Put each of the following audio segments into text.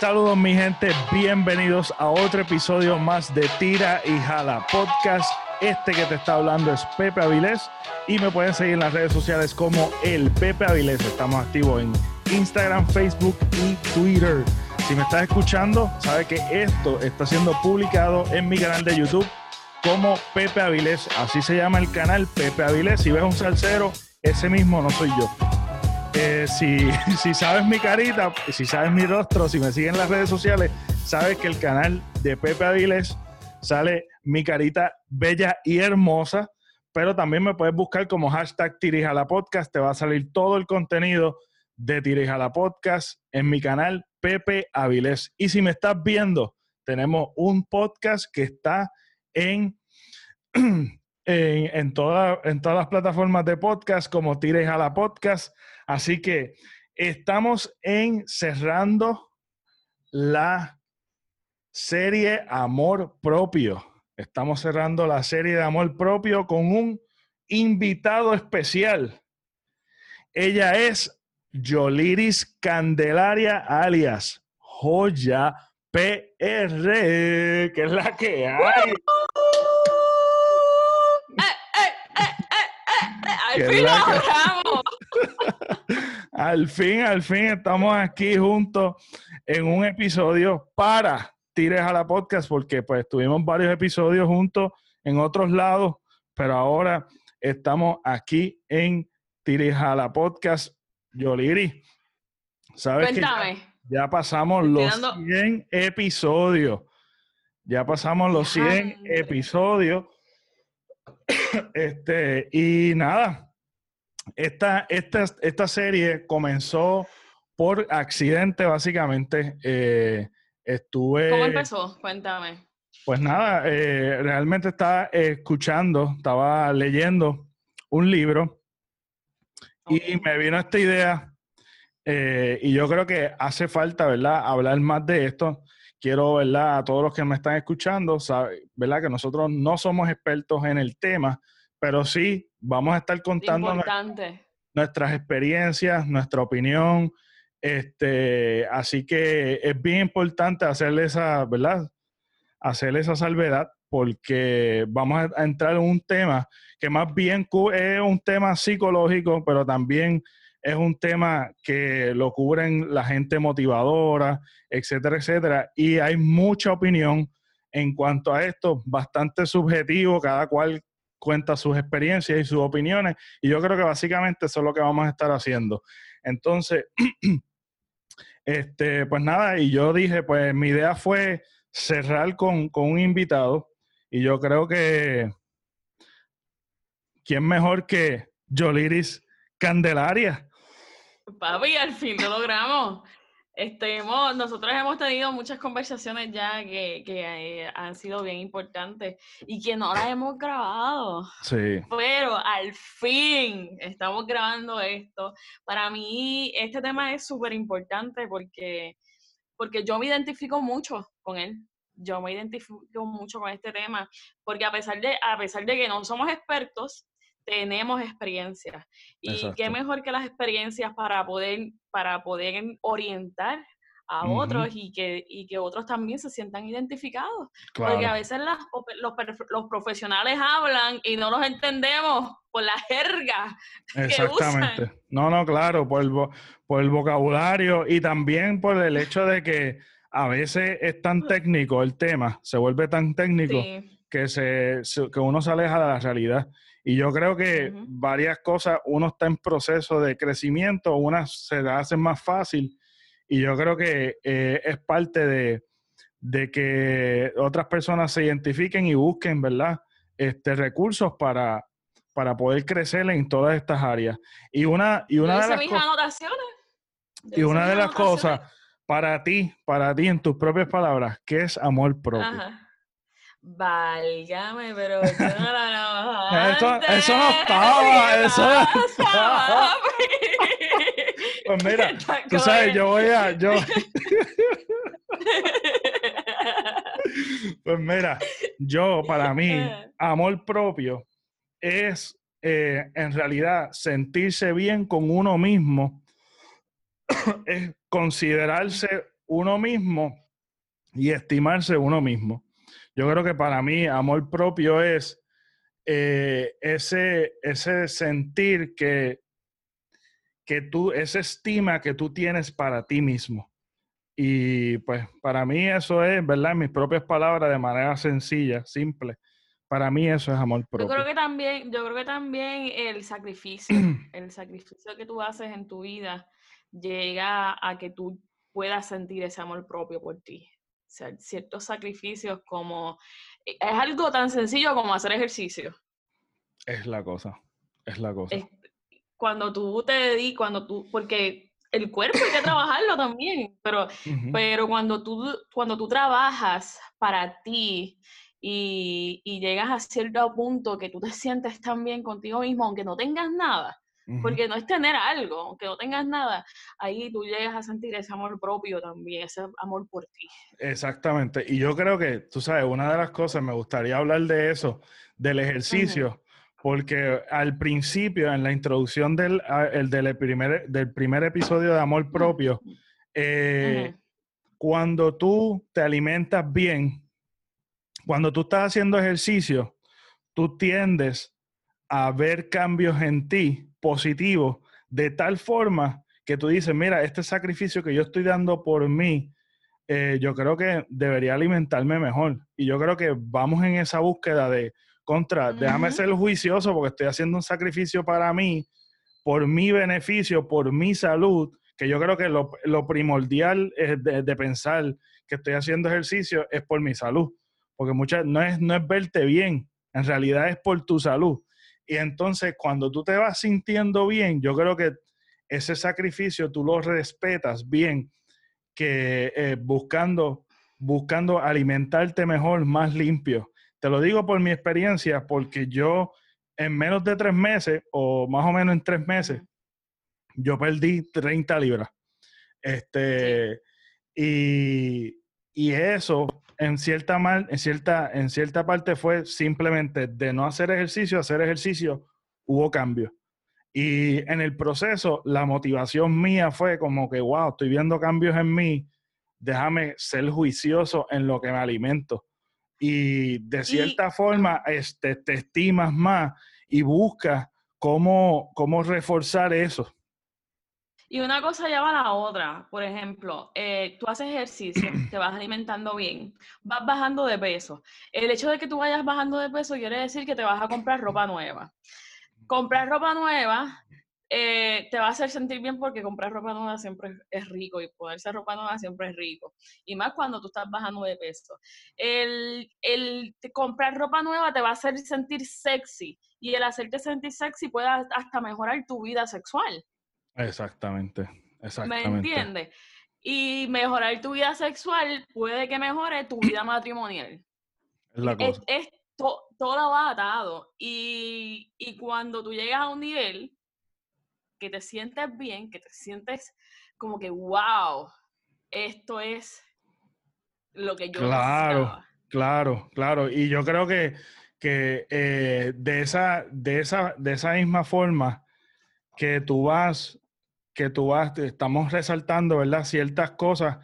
Saludos mi gente, bienvenidos a otro episodio más de Tira y Jala Podcast. Este que te está hablando es Pepe Avilés y me pueden seguir en las redes sociales como el Pepe Avilés. Estamos activos en Instagram, Facebook y Twitter. Si me estás escuchando, sabe que esto está siendo publicado en mi canal de YouTube como Pepe Avilés. Así se llama el canal Pepe Avilés. Si ves un salsero, ese mismo no soy yo. Eh, si, si sabes mi carita, si sabes mi rostro, si me siguen en las redes sociales, sabes que el canal de Pepe Avilés sale mi carita bella y hermosa, pero también me puedes buscar como hashtag Tirijala Podcast, te va a salir todo el contenido de Tirijala Podcast en mi canal Pepe Avilés. Y si me estás viendo, tenemos un podcast que está en, en, en, toda, en todas las plataformas de podcast como Tirijala Podcast. Así que estamos en cerrando la serie Amor Propio. Estamos cerrando la serie de Amor Propio con un invitado especial. Ella es Yoliris Candelaria, alias Joya PR, que es la que hay. Al fin logramos. Al fin, al fin estamos aquí juntos en un episodio para Tires a la Podcast, porque pues tuvimos varios episodios juntos en otros lados, pero ahora estamos aquí en Tires a la Podcast. Yoliri, ¿sabes que ya, ya, pasamos los 100 episodios? Ya pasamos los 100 episodios. Este, y nada, esta, esta, esta serie comenzó por accidente, básicamente. Eh, estuve. ¿Cómo empezó? Cuéntame. Pues nada, eh, realmente estaba escuchando, estaba leyendo un libro y me vino esta idea, eh, y yo creo que hace falta, ¿verdad?, hablar más de esto. Quiero, ¿verdad?, a todos los que me están escuchando, ¿verdad?, que nosotros no somos expertos en el tema, pero sí vamos a estar contando nuestras experiencias, nuestra opinión. Este, así que es bien importante hacerle esa, ¿verdad? Hacerle esa salvedad porque vamos a entrar en un tema que más bien es un tema psicológico, pero también es un tema que lo cubren la gente motivadora, etcétera, etcétera. Y hay mucha opinión en cuanto a esto, bastante subjetivo, cada cual cuenta sus experiencias y sus opiniones, y yo creo que básicamente eso es lo que vamos a estar haciendo. Entonces, este, pues nada, y yo dije, pues mi idea fue cerrar con, con un invitado, y yo creo que ¿quién mejor que Joliris Candelaria? Papi, al fin lo logramos. Este, nosotros hemos tenido muchas conversaciones ya que, eh, han sido bien importantes y que no las hemos grabado. Sí. Pero al fin estamos grabando esto. Para mí este tema es súper importante porque, porque yo me identifico mucho con él yo me identifico mucho con este tema, porque a pesar de, a pesar de que no somos expertos, tenemos experiencias. Y qué mejor que las experiencias para poder, para poder orientar a otros y que, y que otros también se sientan identificados. Porque a veces las, los, los, profesionales hablan y no los entendemos por la jerga. Exactamente. No, no, claro, por el, por el vocabulario y también por el hecho de que a veces es tan técnico el tema, se vuelve tan técnico que, se, que uno se aleja de la realidad. Y yo creo que varias cosas, uno está en proceso de crecimiento, unas se hacen más fácil y yo creo que eh, es parte de, de, que otras personas se identifiquen y busquen, ¿verdad? Este, recursos para, para poder crecer en todas estas áreas. Y una, y una de las Y una de las cosas para ti, para ti, en tus propias palabras, ¿qué es amor propio? Ajá. Válgame, pero yo no la eso, eso no estaba, eso no estaba. Pues mira, tú sabes, yo voy a, yo... pues mira, yo, para mí, amor propio es eh, en realidad sentirse bien con uno mismo es considerarse uno mismo y estimarse uno mismo. Yo creo que para mí amor propio es eh, ese, ese sentir que, que tú, esa estima que tú tienes para ti mismo. Y pues para mí eso es, ¿verdad? En mis propias palabras, de manera sencilla, simple. Para mí eso es amor propio. Yo creo que también, yo creo que también el sacrificio, el sacrificio que tú haces en tu vida llega a que tú puedas sentir ese amor propio por ti. Ciertos sacrificios como es algo tan sencillo como hacer ejercicio. Es la cosa, es la cosa. cuando tú te dedicas, cuando tú, porque el cuerpo hay que trabajarlo también, pero, pero cuando, tú, cuando tú trabajas para ti y, y, llegas a cierto punto que tú te sientes tan bien contigo mismo, aunque no tengas nada, porque no es tener algo, aunque no tengas nada, ahí tú llegas a sentir ese amor propio también, ese amor por ti. Exactamente, y yo creo que, tú sabes, una de las cosas, me gustaría hablar de eso, del ejercicio porque al principio, en la introducción del, el del, primer, del primer episodio de Amor Propio, eh, cuando tú te alimentas bien, cuando tú estás haciendo ejercicio, tú tiendes a ver cambios en ti positivos de tal forma que tú dices, mira, este sacrificio que yo estoy dando por mí, eh, yo creo que debería alimentarme mejor. Y yo creo que vamos en esa búsqueda de, contra, déjame ser juicioso porque estoy haciendo un sacrificio para mí, por mi beneficio, por mi salud, que yo creo que lo, primordial es de, pensar que estoy haciendo ejercicio es por mi salud, porque muchas, no, es, no es verte bien, en realidad es por tu salud. Y entonces cuando tú te vas sintiendo bien, yo creo que ese sacrificio tú lo respetas bien, que eh, buscando, buscando alimentarte mejor, más limpio. Te lo digo por mi experiencia, porque yo en menos de tres meses, o más o menos en tres meses, yo perdí 30 libras. Este, y, eso, en cierta, mal, en, cierta, en cierta parte, fue simplemente de no hacer ejercicio, hacer ejercicio, hubo cambio. Y en el proceso, la motivación mía fue como que, wow, estoy viendo cambios en mí, déjame ser juicioso en lo que me alimento y de cierta forma este, te estimas más y buscas cómo, cómo reforzar eso. Y una cosa lleva a la otra. Por ejemplo, eh, tú haces ejercicio, te vas alimentando bien, vas bajando de peso. El hecho de que tú vayas bajando de peso quiere decir que te vas a comprar ropa nueva. Comprar ropa nueva eh, te va a hacer sentir bien porque comprar ropa nueva siempre es rico y ponerse ropa nueva siempre es rico. Y más cuando tú estás bajando de peso. El, el comprar ropa nueva te va a hacer sentir sexy y el hacerte sentir sexy puede hasta mejorar tu vida sexual. Exactamente, exactamente. ¿Me entiendes? Y mejorar tu vida sexual puede que mejore tu vida matrimonial. Es la cosa. Es, todo va atado. Y, y cuando tú llegas a un nivel que te sientes bien, que te sientes como que, wow, esto es lo que yo Claro, claro, claro. Y yo creo que, que eh, de, esa, de, esa, de esa misma forma que tú vas, que tú vas, estamos resaltando, ¿verdad? Ciertas cosas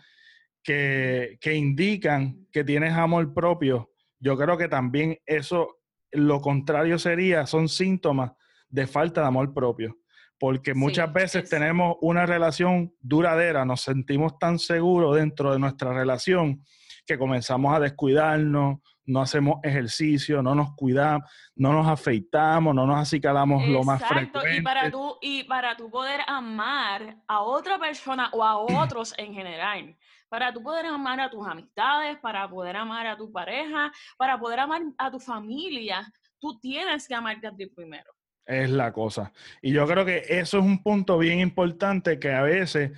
que, que indican que tienes amor propio. Yo creo que también eso, lo contrario sería, son síntomas de falta de amor propio porque muchas veces tenemos una relación duradera, nos sentimos tan seguros dentro de nuestra relación que comenzamos a descuidarnos, no hacemos ejercicio, no nos cuidamos, no nos afeitamos, no nos acicalamos lo más frecuente. Y para tú y para tú poder amar a otra persona o a otros en general, para tú poder amar a tus amistades, para poder amar a tu pareja, para poder amar a tu familia, tú tienes que amarte a ti primero. Es la cosa. Y yo creo que eso es un punto bien importante que a veces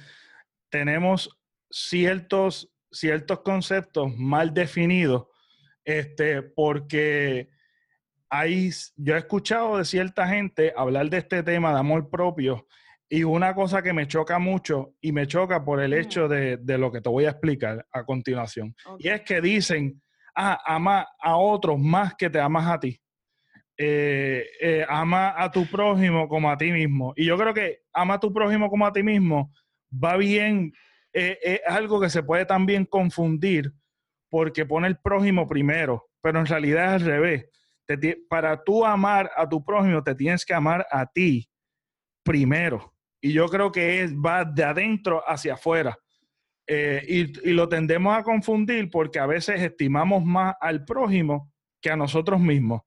tenemos ciertos, ciertos conceptos mal definidos, este, porque hay, yo he escuchado de cierta gente hablar de este tema de amor propio y una cosa que me choca mucho y me choca por el hecho de, lo que te voy a explicar a continuación. Y es que dicen, ah, ama a otros más que te amas a ti. Eh, eh, ama a tu prójimo como a ti mismo. Y yo creo que ama a tu prójimo como a ti mismo va bien eh, es algo que se puede también confundir porque pone el prójimo primero, pero en realidad es al revés. para tú amar a tu prójimo, te tienes que amar a ti primero. Y yo creo que es, va de adentro hacia afuera. Eh, y, lo tendemos a confundir porque a veces estimamos más al prójimo que a nosotros mismos.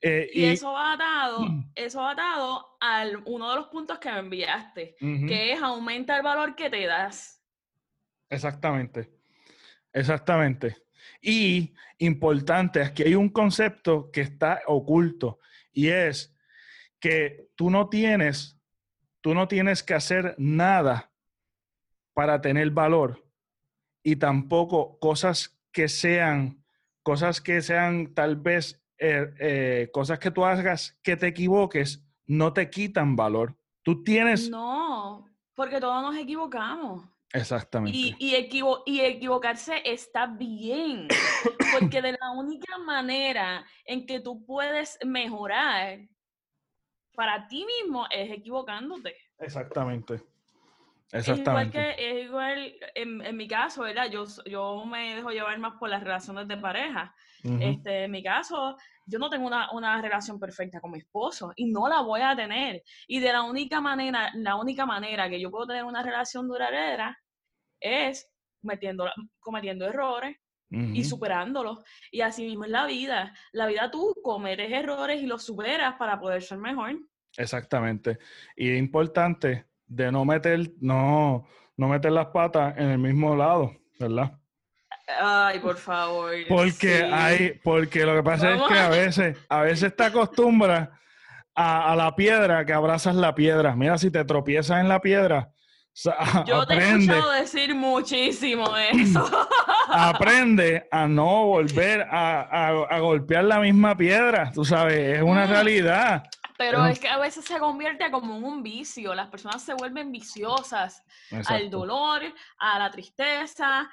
Eh, y, eso va atado, eso va atado al uno de los puntos que me enviaste, que es aumenta el valor que te das. Exactamente, exactamente. Y importante, aquí hay un concepto que está oculto y es que tú no tienes, tú no tienes que hacer nada para tener valor y tampoco cosas que sean, cosas que sean tal vez eh, eh, cosas que tú hagas que te equivoques, no te quitan valor. Tú tienes... No, porque todos nos equivocamos. Exactamente. Y, y, y, equivocarse está bien, porque de la única manera en que tú puedes mejorar para ti mismo es equivocándote. Exactamente. Exactamente. Es igual que, es igual en, en, mi caso, ¿verdad? Yo, yo me dejo llevar más por las relaciones de pareja. este, en mi caso, yo no tengo una, una, relación perfecta con mi esposo y no la voy a tener. Y de la única manera, la única manera que yo puedo tener una relación duradera es metiendo, cometiendo errores y superándolos. Y así mismo es la vida. La vida tú cometes errores y los superas para poder ser mejor. Exactamente. Y es importante de no meter, no, no meter las patas en el mismo lado, ¿verdad? Ay, por favor. Porque hay, porque lo que pasa es que a veces, a veces te acostumbras a, la piedra, que abrazas la piedra. Mira, si te tropiezas en la piedra, yo te he escuchado decir muchísimo eso. aprende a no volver a, a, golpear la misma piedra, tú sabes, es una mm. realidad. Pero es que a veces se convierte como en un vicio. Las personas se vuelven viciosas al dolor, a la tristeza,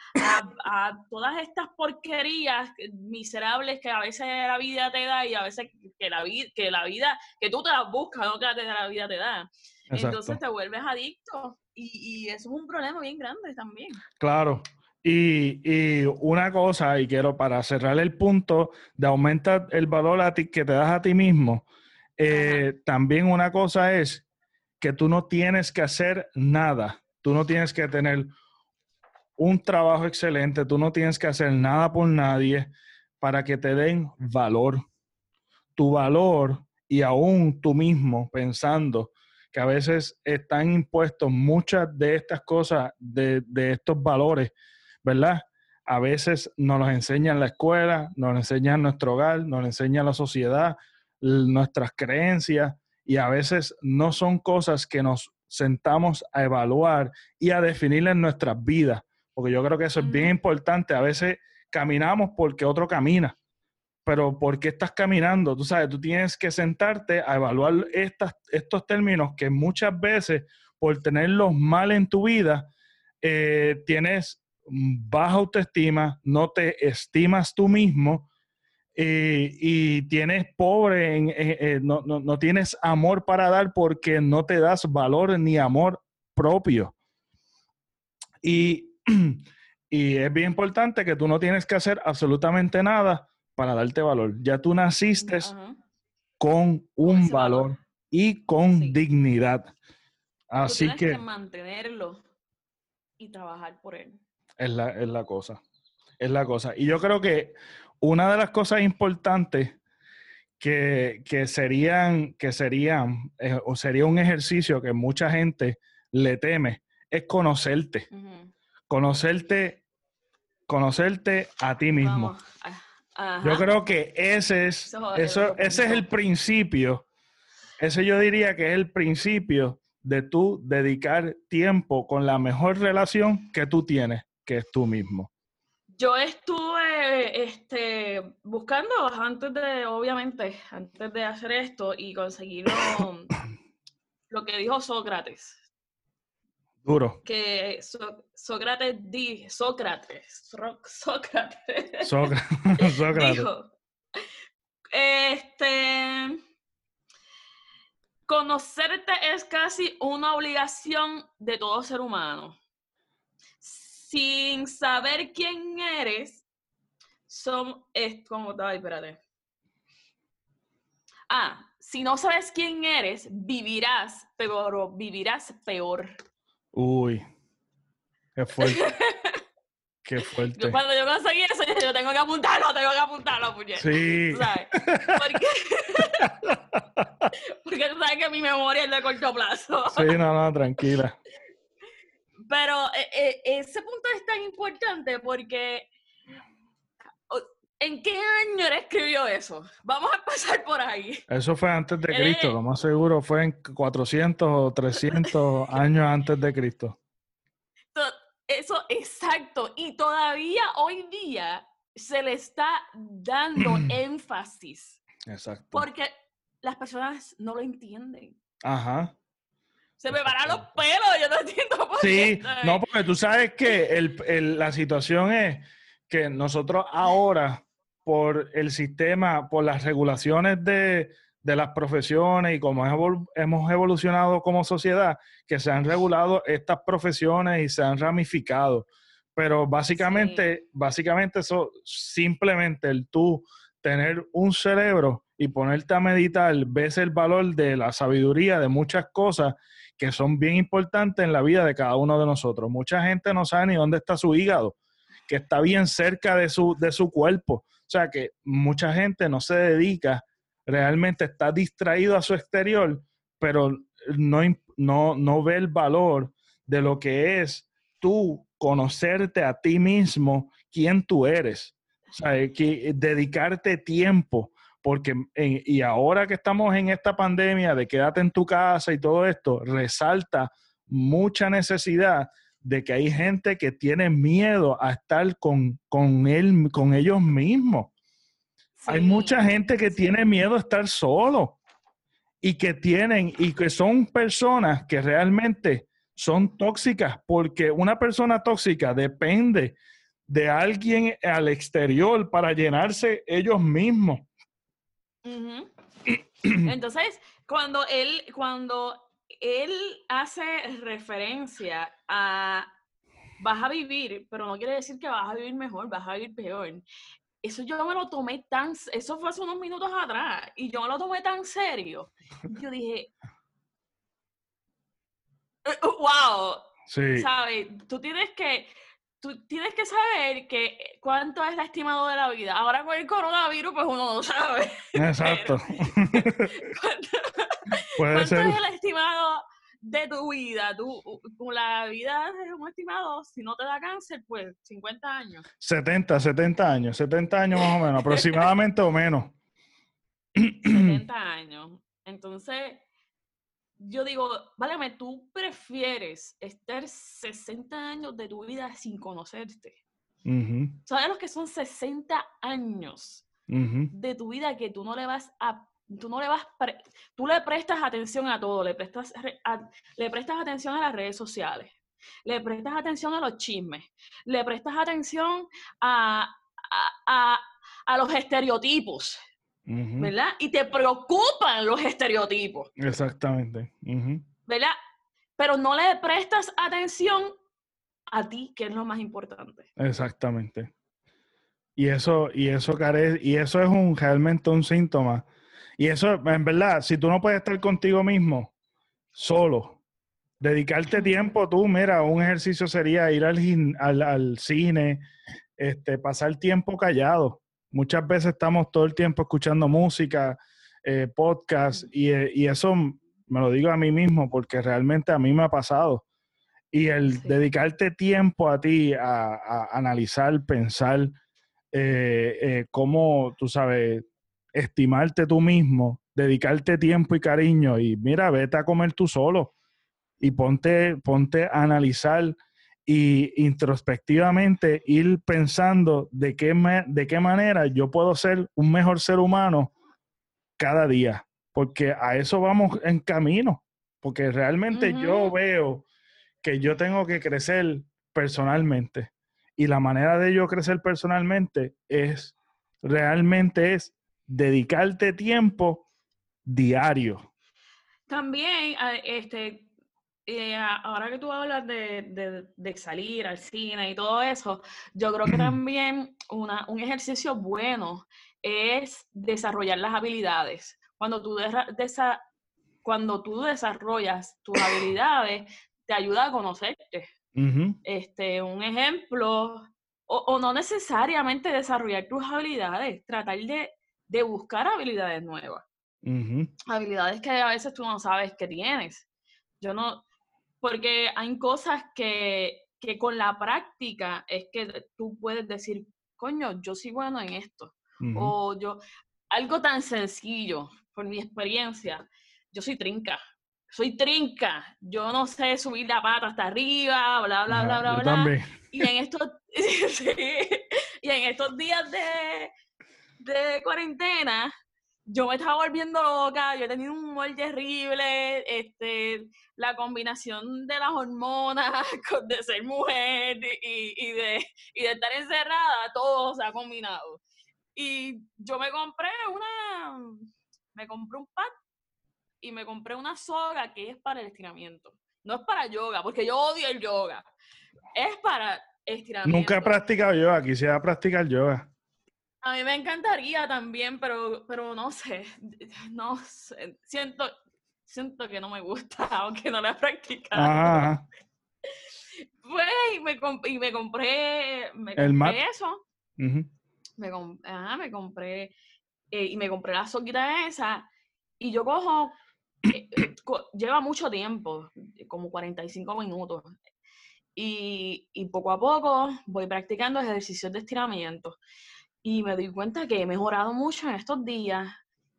a, todas estas porquerías miserables que a veces la vida te da y a veces que la, que la vida, que tú te las buscas, no que la vida te da. Entonces te vuelves adicto y, eso es un problema bien grande también. Claro. Y, y, una cosa, y quiero para cerrar el punto de aumentar el valor a ti que te das a ti mismo, eh, también una cosa es que tú no tienes que hacer nada, tú no tienes que tener un trabajo excelente, tú no tienes que hacer nada por nadie para que te den valor. Tu valor y aún tú mismo pensando que a veces están impuestos muchas de estas cosas, de, de estos valores, ¿verdad? A veces nos los enseña en la escuela, nos los enseña en nuestro hogar, nos los enseña la sociedad, nuestras creencias y a veces no son cosas que nos sentamos a evaluar y a definir en nuestras vidas, porque yo creo que eso es bien importante. A veces caminamos porque otro camina, pero ¿por qué estás caminando? Tú sabes, tú tienes que sentarte a evaluar estas, estos términos que muchas veces por tenerlos mal en tu vida, eh, tienes baja autoestima, no te estimas tú mismo eh, y tienes pobre, en, no, no, tienes amor para dar porque no te das valor ni amor propio. Y, y es bien importante que tú no tienes que hacer absolutamente nada para darte valor. Ya tú naciste con un valor, y con dignidad. Así que, que, mantenerlo y trabajar por él. Es la, es la cosa. Es la cosa. Y yo creo que una de las cosas importantes que, serían, que serían eh, o sería un ejercicio que mucha gente le teme, es conocerte. Conocerte, conocerte a ti mismo. Yo creo que ese es, eso, ese es el principio. Ese yo diría que es el principio de tú dedicar tiempo con la mejor relación que tú tienes, que es tú mismo. Yo estuve este, buscando antes de, obviamente, antes de hacer esto y conseguir lo, que dijo Sócrates. Duro. Que Sócrates, di, Sócrates, Sócrates, Sócrates, dijo, este, conocerte es casi una obligación de todo ser humano sin saber quién eres, son, es como, ay, espérate. Ah, si no sabes quién eres, vivirás, pero vivirás peor. Uy, qué fuerte. qué fuerte. Cuando yo conseguí eso, yo, tengo que apuntarlo, tengo que apuntarlo, puñet. Sí. ¿Sabes? Porque, porque tú sabes que mi memoria es de corto plazo. Sí, no, no, tranquila. Pero eh, eh, ese punto es tan importante porque ¿En qué año él escribió eso? Vamos a pasar por ahí. Eso fue antes de Cristo, lo más seguro fue en 400 o 300 años antes de Cristo. Eso, exacto. Y todavía hoy día se le está dando énfasis. Exacto. Porque las personas no lo entienden. Ajá. Se me paran los pelos, yo no entiendo por qué. Sí, no, porque tú sabes que la situación es que nosotros ahora por el sistema, por las regulaciones de, las profesiones y como hemos evolucionado como sociedad, que se han regulado estas profesiones y se han ramificado. Pero básicamente, básicamente eso, simplemente el tú tener un cerebro y ponerte a meditar, ves el valor de la sabiduría de muchas cosas que son bien importantes en la vida de cada uno de nosotros. Mucha gente no sabe ni dónde está su hígado, que está bien cerca de su, de su cuerpo o sea que mucha gente no se dedica, realmente está distraído a su exterior, pero no, no, no ve el valor de lo que es tú conocerte a ti mismo, quién tú eres. O sea, que dedicarte tiempo, porque y ahora que estamos en esta pandemia de quédate en tu casa y todo esto, resalta mucha necesidad de que hay gente que tiene miedo a estar con, él, con ellos mismos. Hay mucha gente que tiene miedo a estar solo y que tienen y que son personas que realmente son tóxicas porque una persona tóxica depende de alguien al exterior para llenarse ellos mismos. Entonces, cuando él, cuando él hace referencia a vas a vivir, pero no quiere decir que vas a vivir mejor, vas a vivir peor. Eso yo me lo tomé tan, eso fue hace unos minutos atrás, y yo me lo tomé tan serio. Yo dije, uh, wow, sí. ¿sabes? Tú tienes que, tú tienes que saber que cuánto es la estimado de la vida. Ahora con el coronavirus, pues uno no sabe. Exacto. ¿Cuánto, es el estimado de tu vida? Tú, con la vida es un estimado, si no te da cáncer, pues 50 años. 70, 70 años, 70 años más o menos, aproximadamente o menos. 70 años. Entonces, yo digo, válame, tú prefieres estar 60 años de tu vida sin conocerte. ¿Sabes que son 60 años de tu vida que tú no le vas a tú no le vas tú le prestas atención a todo, le prestas le prestas atención a las redes sociales, le prestas atención a los chismes, le prestas atención a, a, los estereotipos, ¿verdad? Y te preocupan los estereotipos. Exactamente. ¿Verdad? Pero no le prestas atención a ti, que es lo más importante. Exactamente. Y eso, y eso, y eso es un, realmente un síntoma. Y eso, en verdad, si tú no puedes estar contigo mismo, solo, dedicarte tiempo, tú, mira, un ejercicio sería ir al, al, al cine, este, pasar tiempo callado. Muchas veces estamos todo el tiempo escuchando música, eh, podcast, y, eh, y, eso me lo digo a mí mismo porque realmente a mí me ha pasado. Y el dedicarte tiempo a ti, a, analizar, pensar eh, eh, cómo, tú sabes, estimarte tú mismo, dedicarte tiempo y cariño y mira, vete a comer tú solo y ponte, ponte a analizar y introspectivamente ir pensando de qué, de qué manera yo puedo ser un mejor ser humano cada día, porque a eso vamos en camino, porque realmente yo veo que yo tengo que crecer personalmente y la manera de yo crecer personalmente es realmente es dedicarte tiempo diario. También, este, eh, ahora que tú hablas de, de, salir al cine y todo eso, yo creo que también una, un ejercicio bueno es desarrollar las habilidades. Cuando tú, desa, cuando tú desarrollas tus habilidades, te ayuda a conocerte. este, un ejemplo, o, o, no necesariamente desarrollar tus habilidades, tratar de, de buscar habilidades nuevas. Habilidades que a veces tú no sabes que tienes. Yo no, porque hay cosas que, que con la práctica es que tú puedes decir, coño, yo soy bueno en esto. O yo, algo tan sencillo, por mi experiencia, yo soy trinca. Soy trinca. Yo no sé subir la pata hasta arriba, bla, bla, bla, bla, bla. Y en estos, y en estos días de, de cuarentena, yo me estaba volviendo loca, yo he tenido un humor terrible, este, la combinación de las hormonas, de ser mujer y, y, de, y de estar encerrada, todo se ha combinado. Y yo me compré una, me compré un pad y me compré una soga que es para el estiramiento. No es para yoga, porque yo odio el yoga. Es para estiramiento. Nunca he practicado yoga, quisiera practicar yoga. A mí me encantaría también, pero, pero no sé, no sé, siento, siento que no me gusta, aunque no la he practicado. Pues, y me, y me compré, me compré eso. me, me, compré, eh, y me compré la soquita esa, y yo cojo, eh, lleva mucho tiempo, como 45 minutos, y, y poco a poco voy practicando ejercicios de estiramiento. Y me doy cuenta que he mejorado mucho en estos días.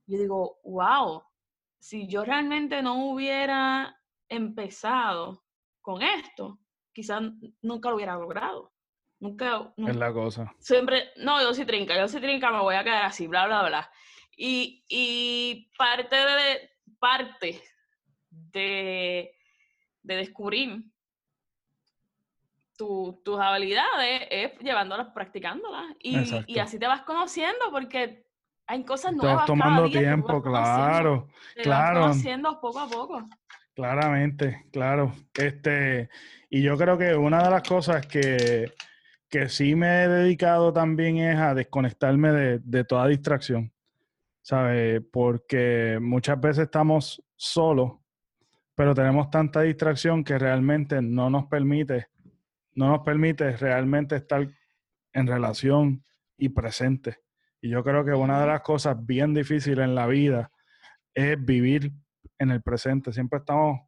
Yo digo, wow, si yo realmente no hubiera empezado con esto, quizás nunca lo hubiera logrado. Nunca, Es la cosa. Siempre, no, yo soy trinca, yo soy trinca, me voy a quedar así, bla, bla, bla. Y, y parte de, parte de, de descubrir tus habilidades es llevándolas, practicándolas. Y, y, así te vas conociendo porque hay cosas nuevas. Estás tomando tiempo, claro. Te claro. Vas conociendo poco a poco. Claramente, claro. Este, y yo creo que una de las cosas que, que sí me he dedicado también es a desconectarme de, de toda distracción. ¿Sabes? Porque muchas veces estamos solos, pero tenemos tanta distracción que realmente no nos permite no nos permite realmente estar en relación y presente. Y yo creo que una de las cosas bien difíciles en la vida es vivir en el presente. Siempre estamos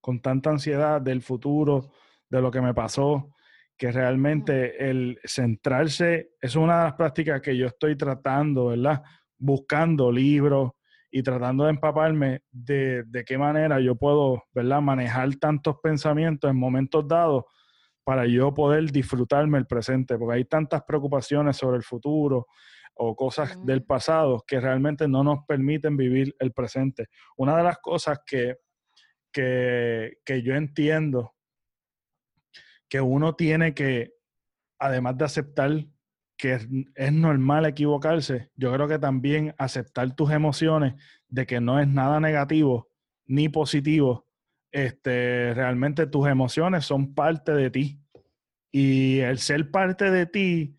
con tanta ansiedad del futuro, de lo que me pasó, que realmente el centrarse, es una de las prácticas que yo estoy tratando, ¿verdad? Buscando libros y tratando de empaparme de, de qué manera yo puedo, ¿verdad? Manejar tantos pensamientos en momentos dados para yo poder disfrutarme el presente, porque hay tantas preocupaciones sobre el futuro o cosas del pasado que realmente no nos permiten vivir el presente. Una de las cosas que, que, que yo entiendo que uno tiene que, además de aceptar que es, es, normal equivocarse, yo creo que también aceptar tus emociones de que no es nada negativo ni positivo, este, realmente tus emociones son parte de ti. Y el ser parte de ti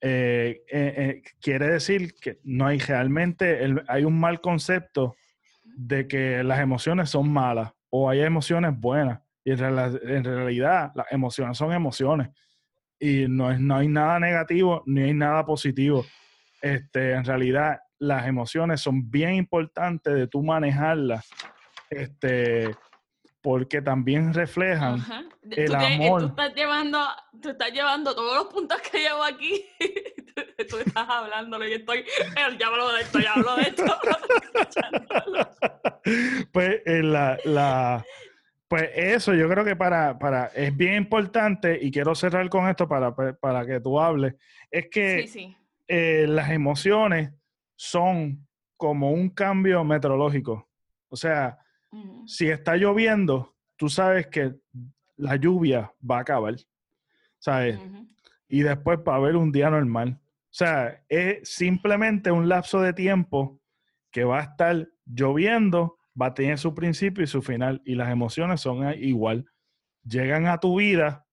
eh, eh, eh, quiere decir que no hay realmente, hay un mal concepto de que las emociones son malas o hay emociones buenas. Y en, realidad las emociones son emociones. Y no, es, no hay nada negativo ni hay nada positivo. Este, en realidad las emociones son bien importantes de tú manejarlas. Este, porque también reflejan el amor. Tú estás, llevando, tú estás llevando todos los puntos que llevo aquí. tú estás hablándolo y estoy, ya hablo de esto, ya hablo de esto. pues eh, la, la, pues eso yo creo que para, para, es bien importante y quiero cerrar con esto para, para que tú hables, es que eh, las emociones son como un cambio meteorológico. O sea, si está lloviendo, tú sabes que la lluvia va a acabar, ¿sabes? Y después va a haber un día normal. O sea, es simplemente un lapso de tiempo que va a estar lloviendo va a tener su principio y su final. Y las emociones son igual. Llegan a tu vida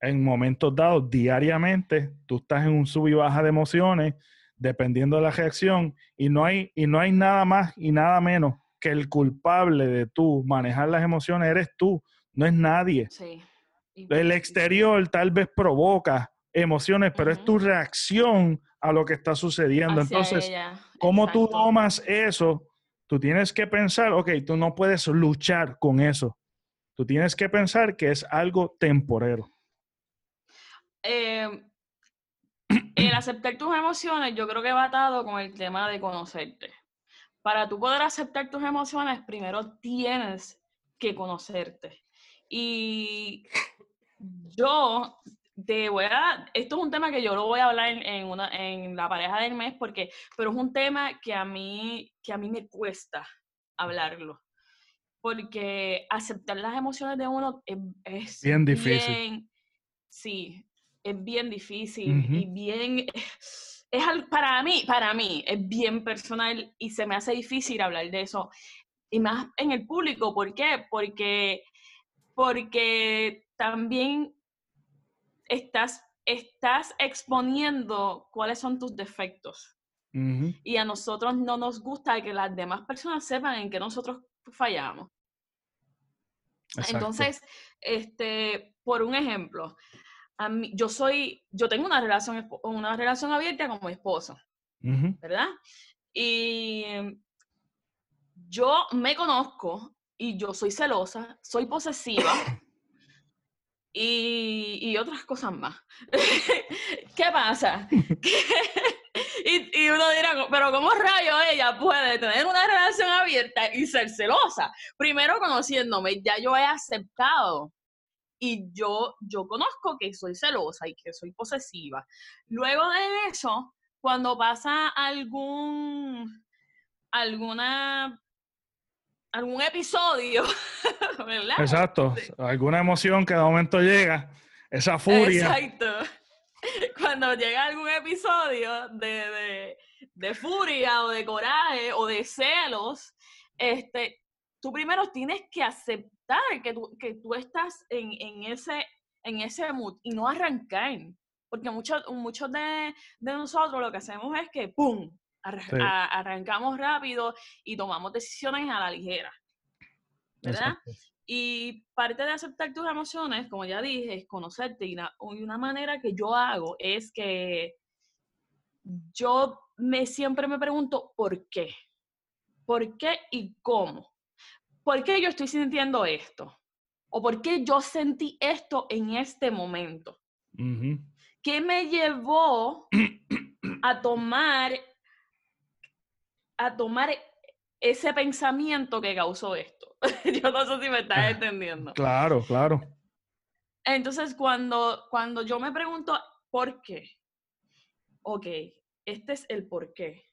en momentos dados diariamente. Tú estás en un sub y baja de emociones dependiendo de la reacción y no hay y no hay nada más y nada menos que el culpable de tú manejar las emociones eres tú, no es nadie. El exterior tal vez provoca emociones, pero es tu reacción a lo que está sucediendo. Entonces, ¿cómo tú tomas eso? Tú tienes que pensar, ok, tú no puedes luchar con eso. Tú tienes que pensar que es algo temporero. Eh, el aceptar tus emociones, yo creo que va atado con el tema de conocerte. Para tú poder aceptar tus emociones, primero tienes que conocerte. Y yo te voy a, esto es un tema que yo lo voy a hablar en, una, en la pareja del mes, porque, pero es un tema que a mí, que a mí me cuesta hablarlo. Porque aceptar las emociones de uno es, bien difícil. sí, es bien difícil y bien, es para mí, para mí, es bien personal y se me hace difícil hablar de eso. Y más en el público, ¿por qué? Porque, porque también estás, estás exponiendo cuáles son tus defectos. Y a nosotros no nos gusta que las demás personas sepan en qué nosotros fallamos. Entonces, este, por un ejemplo, yo soy, yo tengo una relación, una relación abierta con mi esposo, ¿verdad? Y yo me conozco y yo soy celosa, soy posesiva y, y otras cosas más. ¿Qué pasa? y, y, uno dirá, pero ¿cómo rayo ella puede tener una relación abierta y ser celosa? Primero conociéndome, ya yo he aceptado y yo, yo conozco que soy celosa y que soy posesiva. Luego de eso, cuando pasa algún, alguna, algún episodio, ¿verdad? Exacto, alguna emoción que de momento llega, esa furia. Exacto. Cuando llega algún episodio de, de, de furia o de coraje o de celos, este, tú primero tienes que aceptar que tú, que tú estás en, en, ese, en ese mood y no arrancar. Porque muchos, muchos de, de nosotros lo que hacemos es que, ¡pum!, arrancamos rápido y tomamos decisiones a la ligera. ¿Verdad? Y parte de aceptar tus emociones, como ya dije, es conocerte. Y una, y una manera que yo hago es que yo me siempre me pregunto por qué. ¿Por qué y cómo? ¿Por qué yo estoy sintiendo esto? ¿O por qué yo sentí esto en este momento? ¿Qué me llevó a tomar, a tomar ese pensamiento que causó esto? yo no sé si me estás entendiendo. Claro, claro. Entonces, cuando, cuando yo me pregunto, ¿por qué? Ok, este es el por qué.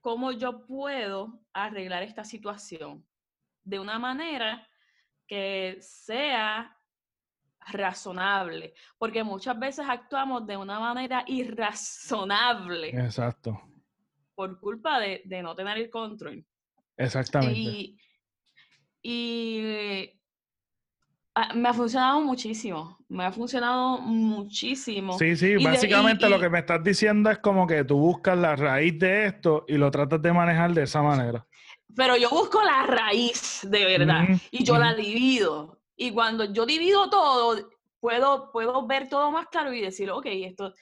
¿Cómo yo puedo arreglar esta situación? De una manera que sea razonable, porque muchas veces actuamos de una manera irrazonable. Exacto. Por culpa de, no tener el control. Exactamente. Y, ah, me ha funcionado muchísimo, me ha funcionado muchísimo. Sí, sí, básicamente lo que me estás diciendo es como que tú buscas la raíz de esto y lo tratas de manejar de esa manera pero yo busco la raíz de verdad y yo la divido. Y cuando yo divido todo, puedo, puedo ver todo más claro y decir, ok, esto,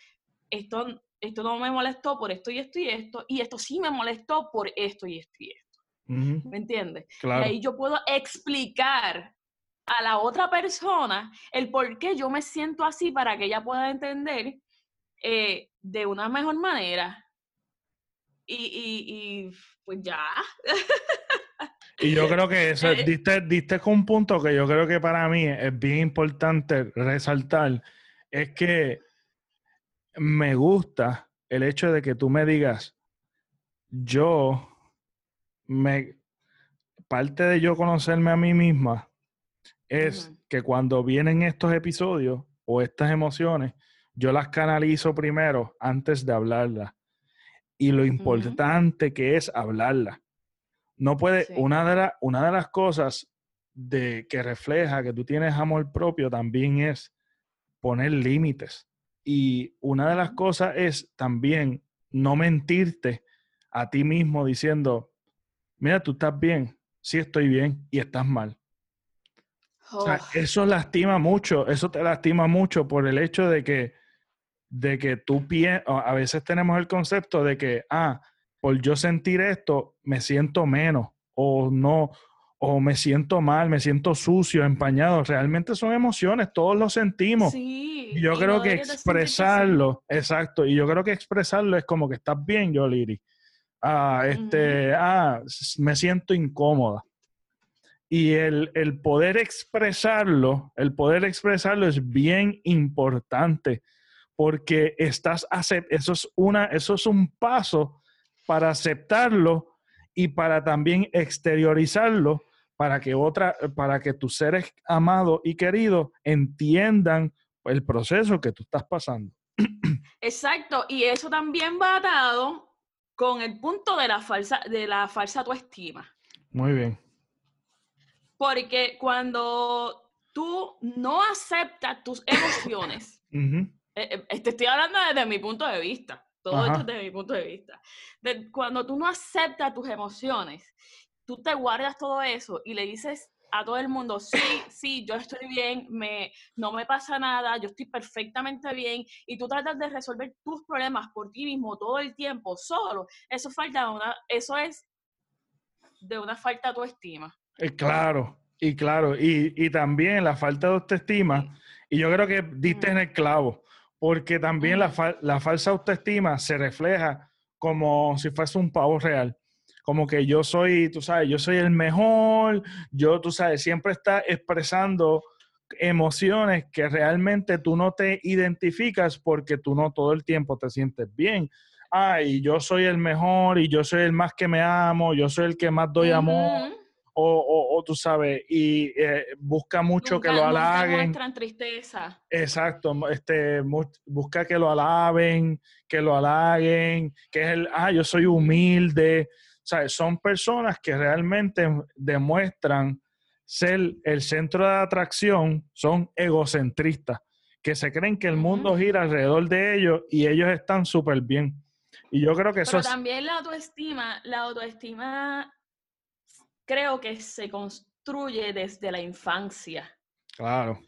esto, esto no me molestó por esto y esto y esto, y esto sí me molestó por esto y esto y esto. ¿Me entiendes? Y ahí yo puedo explicar a la otra persona el por qué yo me siento así para que ella pueda entender eh, de una mejor manera. y, y pues ya. Y yo creo que eso, eh, diste, diste con un punto que yo creo que para mí es bien importante resaltar, es que me gusta el hecho de que tú me digas, yo me, parte de yo conocerme a mí misma es que cuando vienen estos episodios o estas emociones, yo las canalizo primero antes de hablarlas y lo importante que es hablarla. No puede, Sí. una, de la- una de las cosas de, que refleja que tú tienes amor propio también es poner límites. Y una de las cosas es también no mentirte a ti mismo diciendo, mira, tú estás bien, sí estoy bien y estás mal. O sea, Oh, eso lastima mucho, eso te lastima mucho por el hecho de que, de que tú piensas, a veces tenemos el concepto de que, ah, por yo sentir esto, me siento menos o no, o me siento mal, me siento sucio, empañado. Realmente son emociones, todos lo sentimos. sí. Y yo y creo no que expresarlo, exacto, y yo creo que expresarlo es como que estás bien, yo, Liri. Ah, este, ah, me siento incómoda. Y el, el poder expresarlo, el poder expresarlo es bien importante porque estás eso es una, eso es un paso para aceptarlo y para también exteriorizarlo para que otra, para que tus seres amados y queridos entiendan el proceso que tú estás pasando. Exacto, y eso también va atado con el punto de la falsa, de la falsa autoestima. Muy bien. Porque cuando tú no aceptas tus emociones. Eh, eh, te estoy hablando desde mi punto de vista, todo Ajá. esto desde mi punto de vista. De- cuando tú no aceptas tus emociones, tú te guardas todo eso y le dices a todo el mundo, sí, sí, yo estoy bien, me, no me pasa nada, yo estoy perfectamente bien, y tú tratas de resolver tus problemas por ti mismo todo el tiempo, solo, eso, falta una, eso es de una falta de autoestima. Eh, claro, y claro, y, y también la falta de autoestima, y yo creo que diste en el clavo, porque también la, falsa autoestima se refleja como si fuese un pavo real, como que yo soy, tú sabes, yo soy el mejor, yo, tú sabes, siempre está expresando emociones que realmente tú no te identificas porque tú no todo el tiempo te sientes bien. Ay, yo soy el mejor y yo soy el más que me amo, yo soy el que más doy amor. O, o- o tú sabes, y eh, busca mucho que Nunca- lo nunca halaguen. muestran tristeza. Exacto, este, busca que lo alaben, que lo halaguen, que es el, ah, yo soy humilde. O sea, son personas que realmente demuestran ser el centro de atracción, son egocentristas, que se creen que el mundo gira alrededor de ellos y ellos están súper bien. Y yo creo que eso Pero también la autoestima, la autoestima creo que se construye desde la infancia. claro,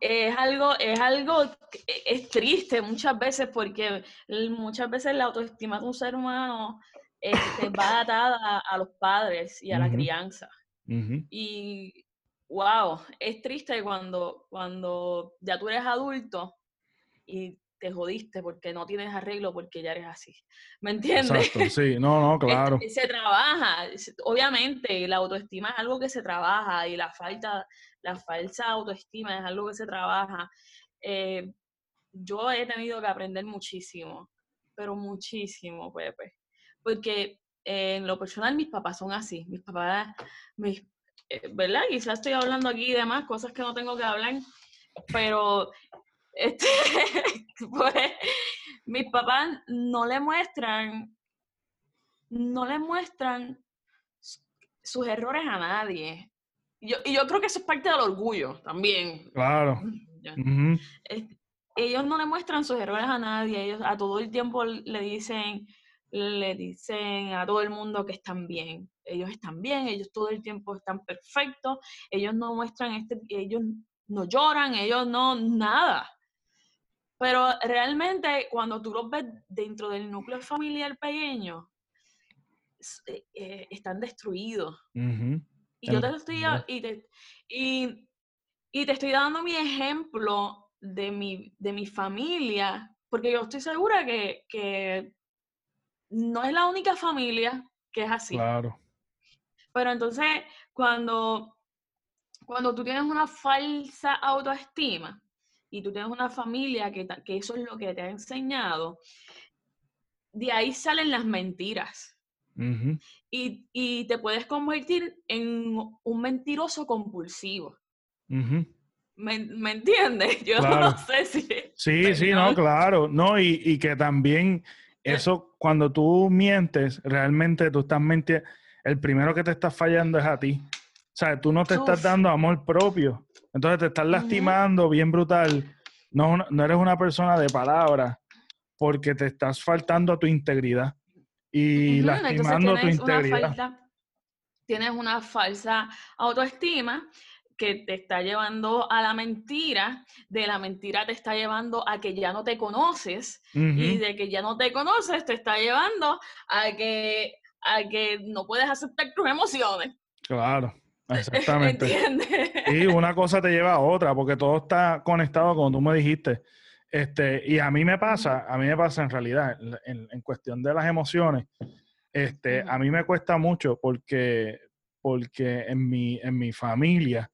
Es algo, es algo, que es triste muchas veces porque muchas veces la autoestima de un ser humano este, va atada a, los padres y a la crianza. Y wow, es triste cuando, cuando ya tú eres adulto y te jodiste porque no tienes arreglo porque ya eres así. ¿Me entiendes? exacto, sí, no, no, claro. Se trabaja, obviamente la autoestima es algo que se trabaja y la falta, la falsa autoestima es algo que se trabaja. Eh, yo he tenido que aprender muchísimo, pero muchísimo, Pepe, porque eh, en lo personal mis papás son así, mis papás, mis, eh, ¿verdad? Quizás estoy hablando aquí de más cosas que no tengo que hablar, pero este, pues, mis papás no le muestran no le muestran sus errores a nadie. Y yo, y yo creo que eso es parte del orgullo también. Claro. Ujú, Este, ellos no le muestran sus errores a nadie, ellos a todo el tiempo le dicen, le dicen a todo el mundo que están bien. Ellos están bien, ellos todo el tiempo están perfectos, ellos no muestran este, ellos no lloran, ellos no nada. Pero realmente cuando tú los ves dentro del núcleo familiar pequeño, eh, eh, están destruidos. Y yo te lo estoy, y te, y, y te estoy dando mi ejemplo de mi, de mi familia, porque yo estoy segura que, que no es la única familia que es así. Claro. Pero entonces, cuando, cuando tú tienes una falsa autoestima y tú tienes una familia que, que eso es lo que te ha enseñado, de ahí salen las mentiras. Y, y te puedes convertir en un mentiroso compulsivo. ¿Me, me entiendes? Yo Claro. no sé si... Sí, sí, no, claro. No, y, y que también eso, cuando tú mientes, realmente tú estás mintiendo. el primero que te está fallando es a ti. O sea, tú no te estás dando amor propio. Entonces te estás lastimando bien brutal. No, no eres una persona de palabras porque te estás faltando a tu integridad y lastimando tu integridad. tienes una falsa autoestima que te está llevando a la mentira, de la mentira te está llevando a que ya no te conoces y de que ya no te conoces te está llevando a que, a que no puedes aceptar tus emociones. Claro, exactamente. Y una cosa te lleva a otra, porque todo está conectado, como tú me dijiste. Este, y a mí me pasa, a mí me pasa en realidad, en, en cuestión de las emociones, este, a mí me cuesta mucho porque, porque en, mi, en mi familia,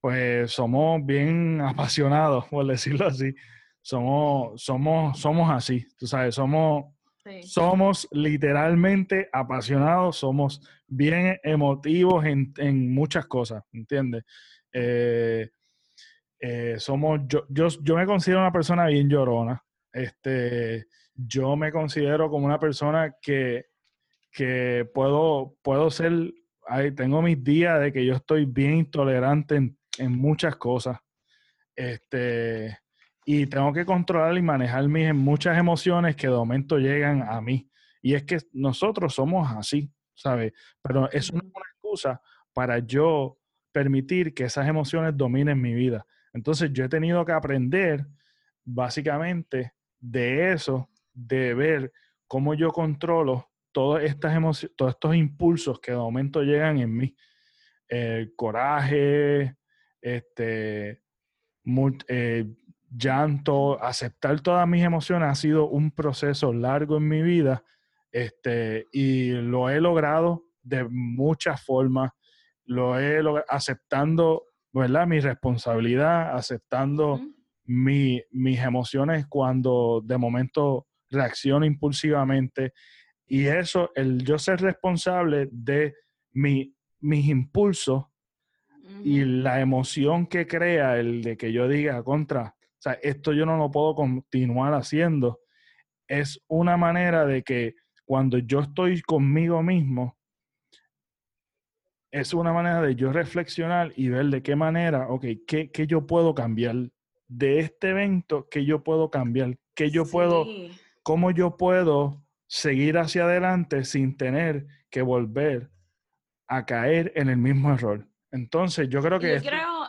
pues somos bien apasionados, por decirlo así. Somos, somos, somos así, tú sabes, somos, somos literalmente apasionados, somos bien emotivos en, en muchas cosas, ¿entiendes? Eh, eh, somos, yo, yo, yo me considero una persona bien llorona. Este, yo me considero como una persona que, que puedo, puedo ser, ahí tengo mis días de que yo estoy bien intolerante en en muchas cosas. Este, y tengo que controlar y manejar mis muchas emociones que de momento llegan a mí. Y es que nosotros somos así, ¿sabes? Pero es una excusa para yo permitir que esas emociones dominen mi vida. Entonces yo he tenido que aprender básicamente de eso, de ver cómo yo controlo todas estas emociones, todos estos impulsos que de momento llegan en mí. El coraje, este, eh, llanto, aceptar todas mis emociones ha sido un proceso largo en mi vida este, y lo he logrado de muchas formas. Lo he logrado aceptando, ¿verdad? Mi responsabilidad, aceptando mis emociones cuando de momento reacciono impulsivamente. Y eso, el yo ser responsable de mi, mis impulsos y la emoción que crea el de que yo diga contra, o sea, esto yo no lo puedo continuar haciendo, es una manera de que cuando yo estoy conmigo mismo, es una manera de yo reflexionar y ver de qué manera, ok, qué, qué yo puedo cambiar de este evento, qué yo puedo cambiar, qué yo puedo, cómo yo puedo seguir hacia adelante sin tener que volver a caer en el mismo error. Entonces, yo creo que... Yo creo,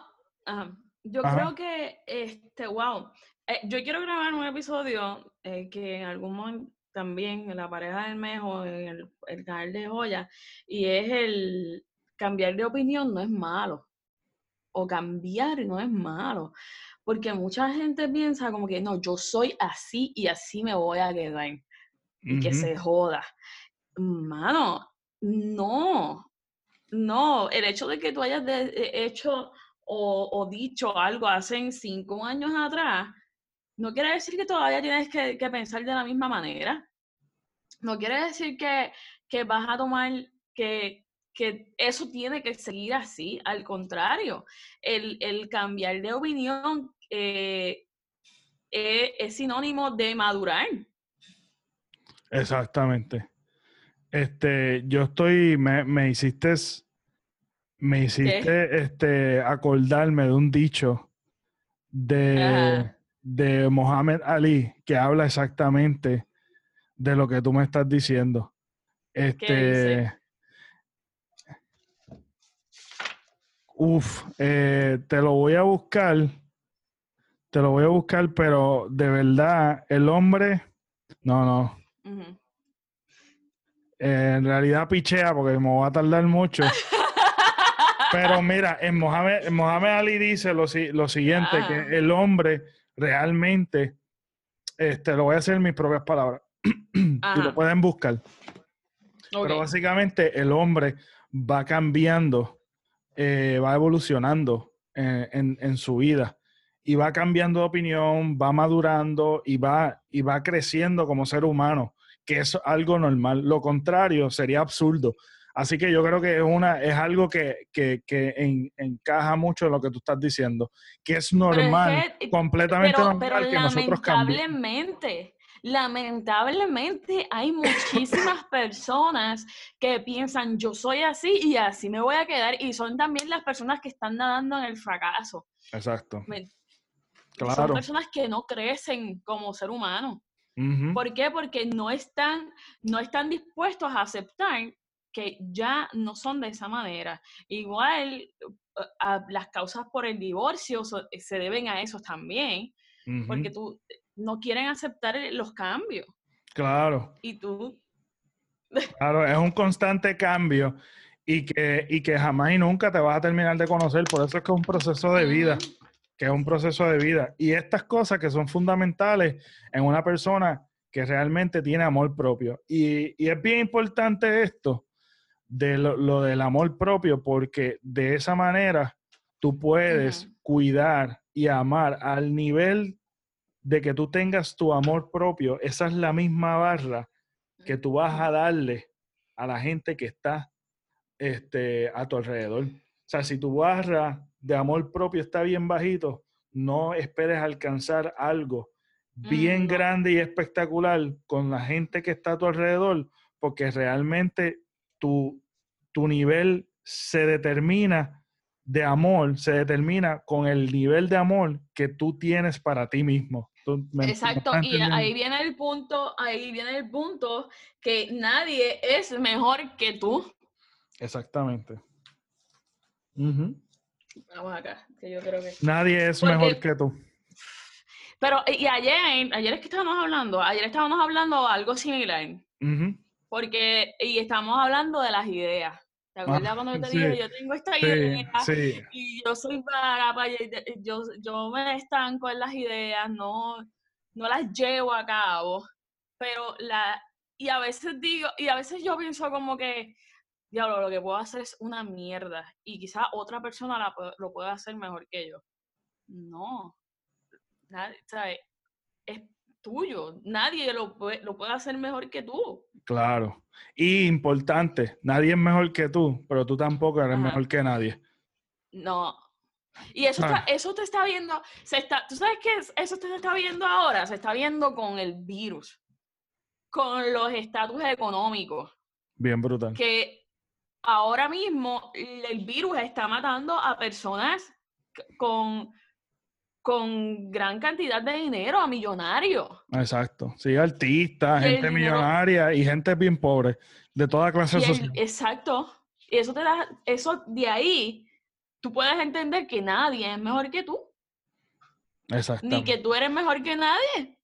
yo creo que, este, wow, eh, yo quiero grabar un episodio eh, que en algún momento también en la pareja del Mejo, en el, el canal de Joya, y es el cambiar de opinión no es malo, o cambiar no es malo, porque mucha gente piensa como que no, yo soy así y así me voy a quedar, y que se joda. Mano, no, no, el hecho de que tú hayas eh, hecho o, dicho algo hace cinco años atrás, no quiere decir que todavía tienes que, pensar de la misma manera. No quiere decir que, vas a tomar, que, eso tiene que seguir así. Al contrario, el, cambiar de opinión eh, eh, es sinónimo de madurar. Exactamente. Este, yo estoy, me, me hiciste me hiciste este, acordarme de un dicho de, de Mohamed Ali que habla exactamente de lo que tú me estás diciendo. Este. Uf, eh, te lo voy a buscar. Te lo voy a buscar, pero de verdad, el hombre. No, no. en realidad pichea porque me va a tardar mucho. Pero mira, en Mohamed, Mohamed Ali dice lo, lo siguiente, que ah. el hombre realmente, este, lo voy a hacer en mis propias palabras, y lo pueden buscar. Pero básicamente el hombre va cambiando, eh, va evolucionando en, en, su vida y va cambiando de opinión, va madurando y va, y va creciendo como ser humano, que es algo normal. Lo contrario sería absurdo. Así que yo creo que es, una, es algo que, encaja mucho en lo que tú estás diciendo, que es normal, completamente normal que nosotros. Lamentablemente, lamentablemente hay muchísimas personas que piensan yo soy así y así me voy a quedar y son también las personas que están nadando en el fracaso. Exacto. claro. Son personas que no crecen como ser humano. ¿Por qué? Porque no están, no están dispuestos a aceptar que ya no son de esa manera. Igual eh, las causas por el divorcio se deben a eso también, porque tú no quieren aceptar los cambios. Claro. Y tú... Claro, es un constante cambio y que, y que jamás y nunca te vas a terminar de conocer. Por eso es que es un proceso de vida, que es un proceso de vida. Y estas cosas que son fundamentales en una persona que realmente tiene amor propio. Y, y es bien importante esto de lo, del amor propio porque de esa manera tú puedes cuidar y amar al nivel de que tú tengas tu amor propio, esa es la misma barra que tú vas a darle a la gente que está este, a tu alrededor. O sea, si tu barra de amor propio está bien bajito, no esperes alcanzar algo bien grande y espectacular con la gente que está a tu alrededor, porque realmente tu, tu nivel se determina de amor, se determina con el nivel de amor que tú tienes para ti mismo. Exacto, y ahí viene el punto, ahí viene el punto que nadie es mejor que tú. Exactamente. Vamos acá, que yo creo que... Nadie es mejor que tú. Pero, y ayer, ayer es que estábamos hablando, ayer estábamos hablando algo similar. Porque, y estamos hablando de las ideas. ¿Te acuerdas ah, cuando yo te dije, yo tengo esta idea y yo soy para, yo, yo me estanco en las ideas, no, no las llevo a cabo, pero la, y a veces digo, y a veces yo pienso como que, diablo, lo que puedo hacer es una mierda y quizá otra persona la, lo pueda hacer mejor que yo. No, ¿sabes? Es tuyo, nadie lo puede, lo puede hacer mejor que tú. Claro. Y importante, nadie es mejor que tú, pero tú tampoco eres mejor que nadie. No. Y eso, está, eso te está viendo, se está, ¿tú sabes qué? Eso te está viendo ahora, se está viendo con el virus, con los estatus económicos. Bien brutal. Que ahora mismo el virus está matando a personas con con gran cantidad de dinero a millonarios. Exacto. Sí, artistas, gente millonaria y gente bien pobre, de toda clase social. Exacto. Y eso te da, eso de ahí, tú puedes entender que nadie es mejor que tú. Exacto. Ni que tú eres mejor que nadie.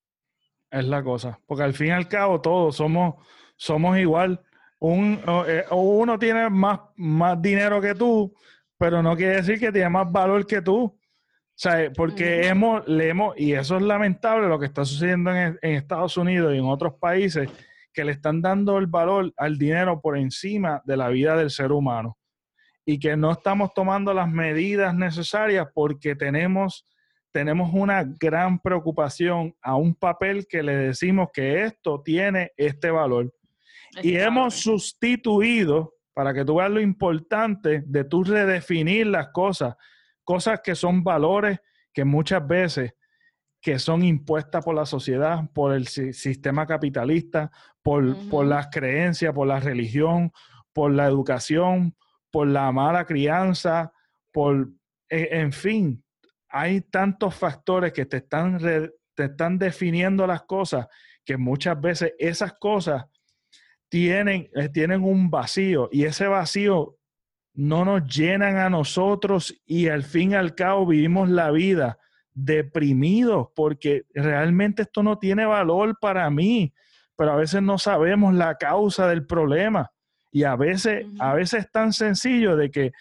Es la cosa. Porque al fin y al cabo todos somos, somos igual. Un, eh, uno tiene más, más dinero que tú, pero no quiere decir que tiene más valor que tú. O sea, porque hemos, leemos, y eso es lamentable lo que está sucediendo en, Estados Unidos y en otros países, que le están dando el valor al dinero por encima de la vida del ser humano. Y que no estamos tomando las medidas necesarias porque tenemos, tenemos una gran preocupación a un papel que le decimos que esto tiene este valor. Y hemos sustituido, para que tú veas lo importante de tú redefinir las cosas, cosas que son valores que muchas veces que son impuestas por la sociedad, por el sistema capitalista, por, por las creencias, por la religión, por la educación, por la mala crianza, por, e, en fin, hay tantos factores que te están, te están definiendo las cosas que muchas veces esas cosas tienen, eh, tienen un vacío y ese vacío no nos llenan a nosotros y al fin y al cabo vivimos la vida deprimidos porque realmente esto no tiene valor para mí, pero a veces no sabemos la causa del problema. Y a veces, a veces es tan sencillo de que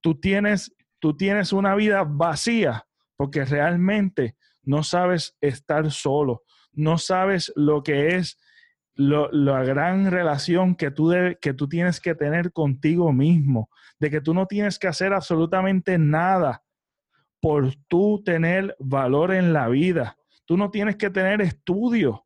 tú tienes, tú tienes una vida vacía porque realmente no sabes estar solo, no sabes lo que es la gran relación que tú, que tú tienes que tener contigo mismo, de que tú no tienes que hacer absolutamente nada por tú tener valor en la vida. Tú no tienes que tener estudios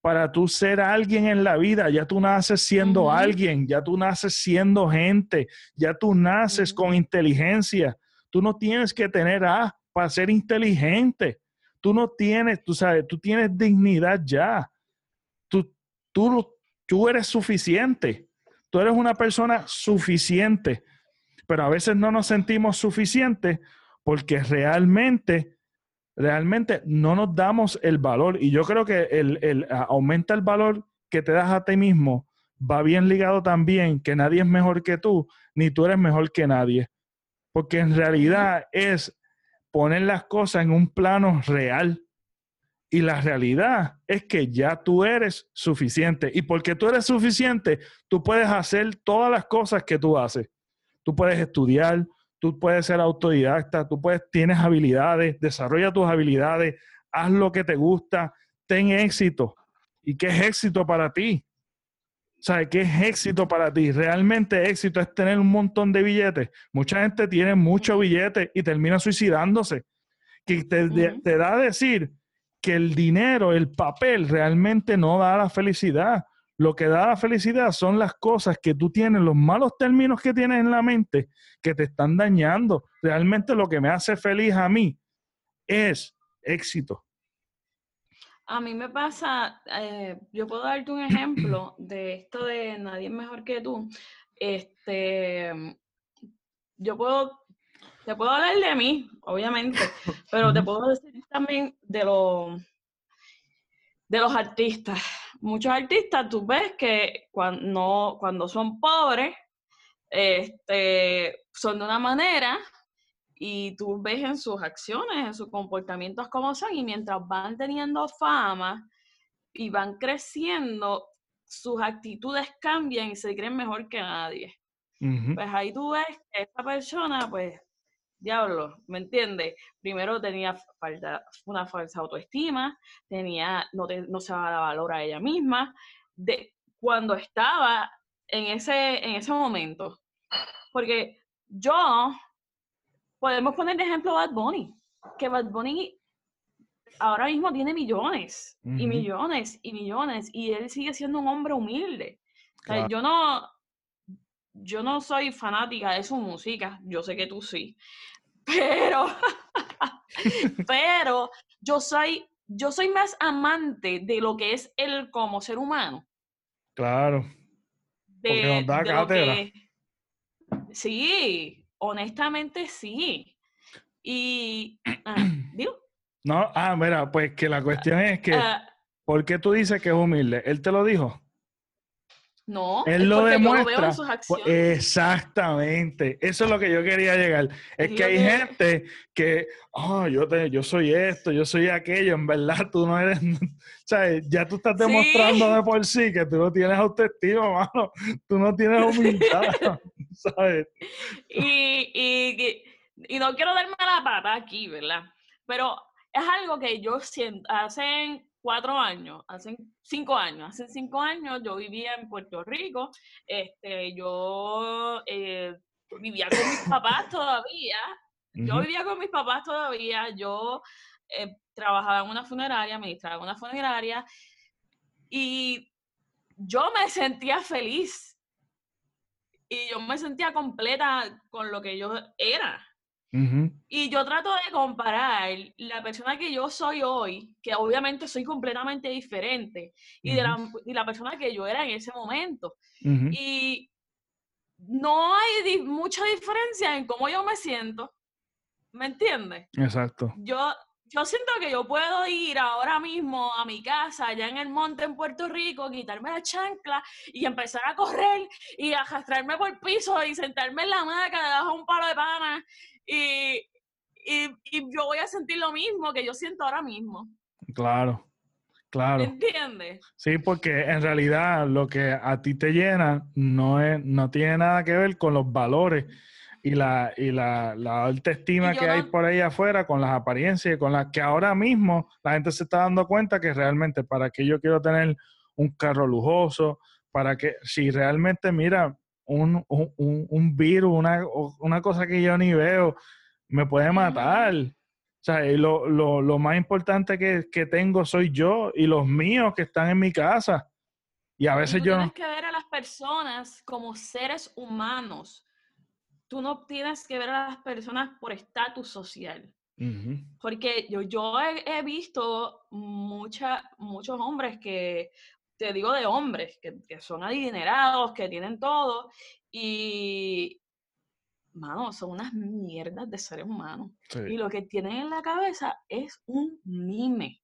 para tú ser alguien en la vida. Ya tú naces siendo alguien, ya tú naces siendo gente, ya tú naces con inteligencia. Tú no tienes que tener A para ser inteligente. Tú no tienes, tú sabes, tú tienes dignidad ya. tú, tú eres suficiente. Tú eres una persona suficiente. Pero a veces no nos sentimos suficientes porque realmente, realmente no nos damos el valor. Y yo creo que el, el aumenta el valor que te das a ti mismo va bien ligado también que nadie es mejor que tú, ni tú eres mejor que nadie. Porque en realidad es poner las cosas en un plano real. Y la realidad es que ya tú eres suficiente. Y porque tú eres suficiente, tú puedes hacer todas las cosas que tú haces. Tú puedes estudiar, tú puedes ser autodidacta, tú puedes, tienes habilidades, desarrolla tus habilidades, haz lo que te gusta, ten éxito. ¿Y qué es éxito para ti? ¿Sabes qué es éxito para ti? Realmente éxito es tener un montón de billetes. Mucha gente tiene muchos billetes y termina suicidándose. Que te, te da a decir que el dinero, el papel, realmente no da la felicidad. Lo que da la felicidad son las cosas que tú tienes, los malos términos que tienes en la mente que te están dañando. Realmente lo que me hace feliz a mí es éxito. A mí me pasa, eh, yo puedo darte un ejemplo de esto de nadie es mejor que tú. Este, yo puedo, te puedo hablar de mí, obviamente, pero te puedo decir también de los, de los artistas. Muchos artistas, tú ves que cuando, cuando son pobres, este, son de una manera y tú ves en sus acciones, en sus comportamientos cómo son, y mientras van teniendo fama y van creciendo, sus actitudes cambian y se creen mejor que nadie. Pues ahí tú ves que esta persona, pues, diablo, ¿me entiendes? Primero tenía falta, una falsa autoestima, tenía, no, no se daba valor a ella misma, de cuando estaba en ese, en ese momento. Porque yo Podemos poner de ejemplo Bad Bunny, que Bad Bunny ahora mismo tiene millones y millones y millones y él sigue siendo un hombre humilde. yo no yo no soy fanática de su música, yo sé que tú sí, pero pero yo soy yo soy más amante de lo que es él como ser humano. Claro. porque nos da cátedra. sí, honestamente sí. Y, ah, ¿digo? No, ah, mira, pues que la cuestión es que, ah. ¿por qué tú dices que es humilde? ¿Él te lo dijo? No, él lo demuestra. sus acciones. Exactamente, eso es lo que yo quería llegar. Es que hay gente que, oh, yo, te, yo soy esto, yo soy aquello, en verdad tú no eres, ¿sabes? Ya tú estás demostrando de por sí que tú no tienes autoestima, mano, tú no tienes humildad, ¿sabes? Y, y, y no quiero darme la pata aquí, ¿verdad? Pero es algo que yo siento, hacen cuatro años, hace cinco años, hace cinco años yo vivía en Puerto Rico, este, yo eh, vivía con mis papás todavía, yo vivía con mis papás todavía, yo eh, trabajaba en una funeraria, administraba una funeraria y yo me sentía feliz y yo me sentía completa con lo que yo era. Y yo trato de comparar la persona que yo soy hoy, que obviamente soy completamente diferente, y, de la, y la persona que yo era en ese momento. Y no hay mucha diferencia en cómo yo me siento. ¿Me entiendes? Exacto. Yo, yo siento que yo puedo ir ahora mismo a mi casa, allá en el monte en Puerto Rico, quitarme la chancla y empezar a correr y arrastrarme por el piso y sentarme en la hamaca debajo de un palo de pana y, yo voy a sentir lo mismo que yo siento ahora mismo. Claro, claro. ¿Me entiendes? Sí, porque en realidad lo que a ti te llena no, es, no tiene nada que ver con los valores y la, y la, la alta estima que hay por ahí afuera con las apariencias y con las que ahora mismo la gente se está dando cuenta que realmente para que yo quiero tener un carro lujoso, para que si realmente, mira, un, un, un virus, una, una, cosa que yo ni veo, me puede matar. O sea, lo, lo, lo más importante que, que, tengo soy yo y los míos que están en mi casa. Y a veces yo... Tienes que ver a las personas como seres humanos. Tú no tienes que ver a las personas por estatus social. Porque yo, yo he, he visto mucha, muchos hombres que te digo de hombres, que, que son adinerados, que tienen todo, y, mano, son unas mierdas de seres humanos. Y lo que tienen en la cabeza es un mime.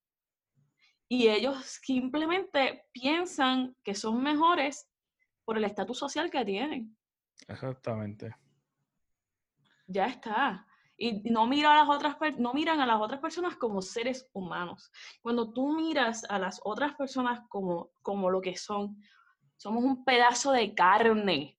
Y ellos simplemente piensan que son mejores por el estatus social que tienen. Exactamente. Ya está. Y no, mira a las otras, no miran a las otras personas como seres humanos. Cuando tú miras a las otras personas como, como lo que son, somos un pedazo de carne.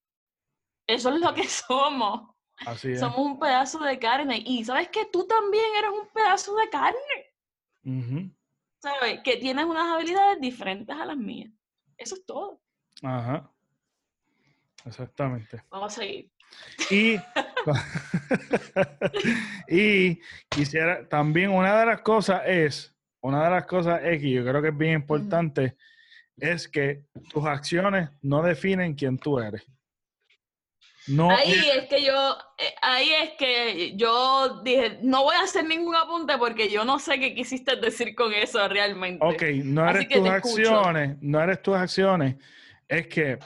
Eso es lo que somos. Así es. Somos un pedazo de carne. Y sabes que tú también eres un pedazo de carne. ¿Sabes? Que tienes unas habilidades diferentes a las mías. Eso es todo. Ajá. Exactamente. Vamos a seguir. Y, y quisiera, también una de las cosas es, una de las cosas es que yo creo que es bien importante, es que tus acciones no definen quién tú eres. No ahí es, que yo, eh, ahí es que yo dije, no voy a hacer ningún apunte porque yo no sé qué quisiste decir con eso realmente. Ok, no eres tus acciones, no eres tus acciones, es que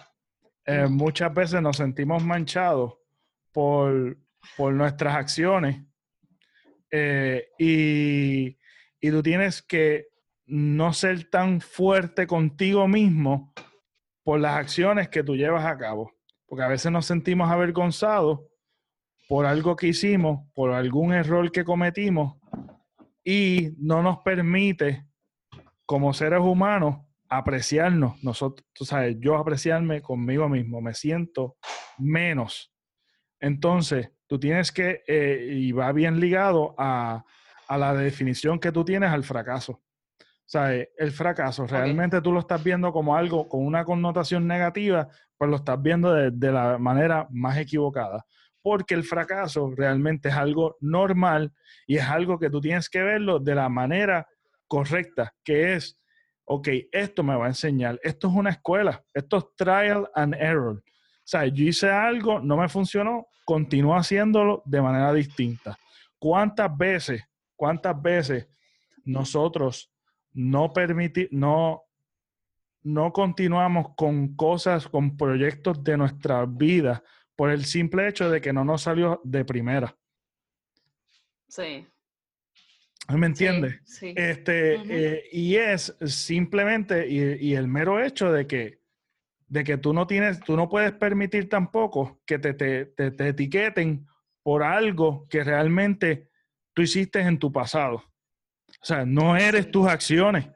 eh, muchas veces nos sentimos manchados por, nuestras acciones. Eh, y, y tú tienes que no ser tan fuerte contigo mismo por las acciones que tú llevas a cabo. Porque a veces nos sentimos avergonzados por algo que hicimos, por algún error que cometimos y no nos permite como seres humanos apreciarnos. Nosotros, tú sabes, yo apreciarme conmigo mismo, me siento menos. Entonces, tú tienes que, eh, y va bien ligado a, a la definición que tú tienes al fracaso. O sea, el fracaso, realmente tú lo estás viendo como algo con una connotación negativa, pues lo estás viendo de, la manera más equivocada. Porque el fracaso realmente es algo normal y es algo que tú tienes que verlo de la manera correcta, que es, ok, esto me va a enseñar, esto es una escuela, esto es trial and error. O sea, yo hice algo, no me funcionó, continúo haciéndolo de manera distinta. ¿Cuántas veces, cuántas veces nosotros no permitir, no, no continuamos con cosas, con proyectos de nuestra vida por el simple hecho de que no nos salió de primera. Sí. ¿Me entiendes? Sí, Este, eh, y es simplemente, y, el mero hecho de que, de que tú no tienes, tú no puedes permitir tampoco que te, te, te etiqueten por algo que realmente tú hiciste en tu pasado. O sea, no eres tus acciones,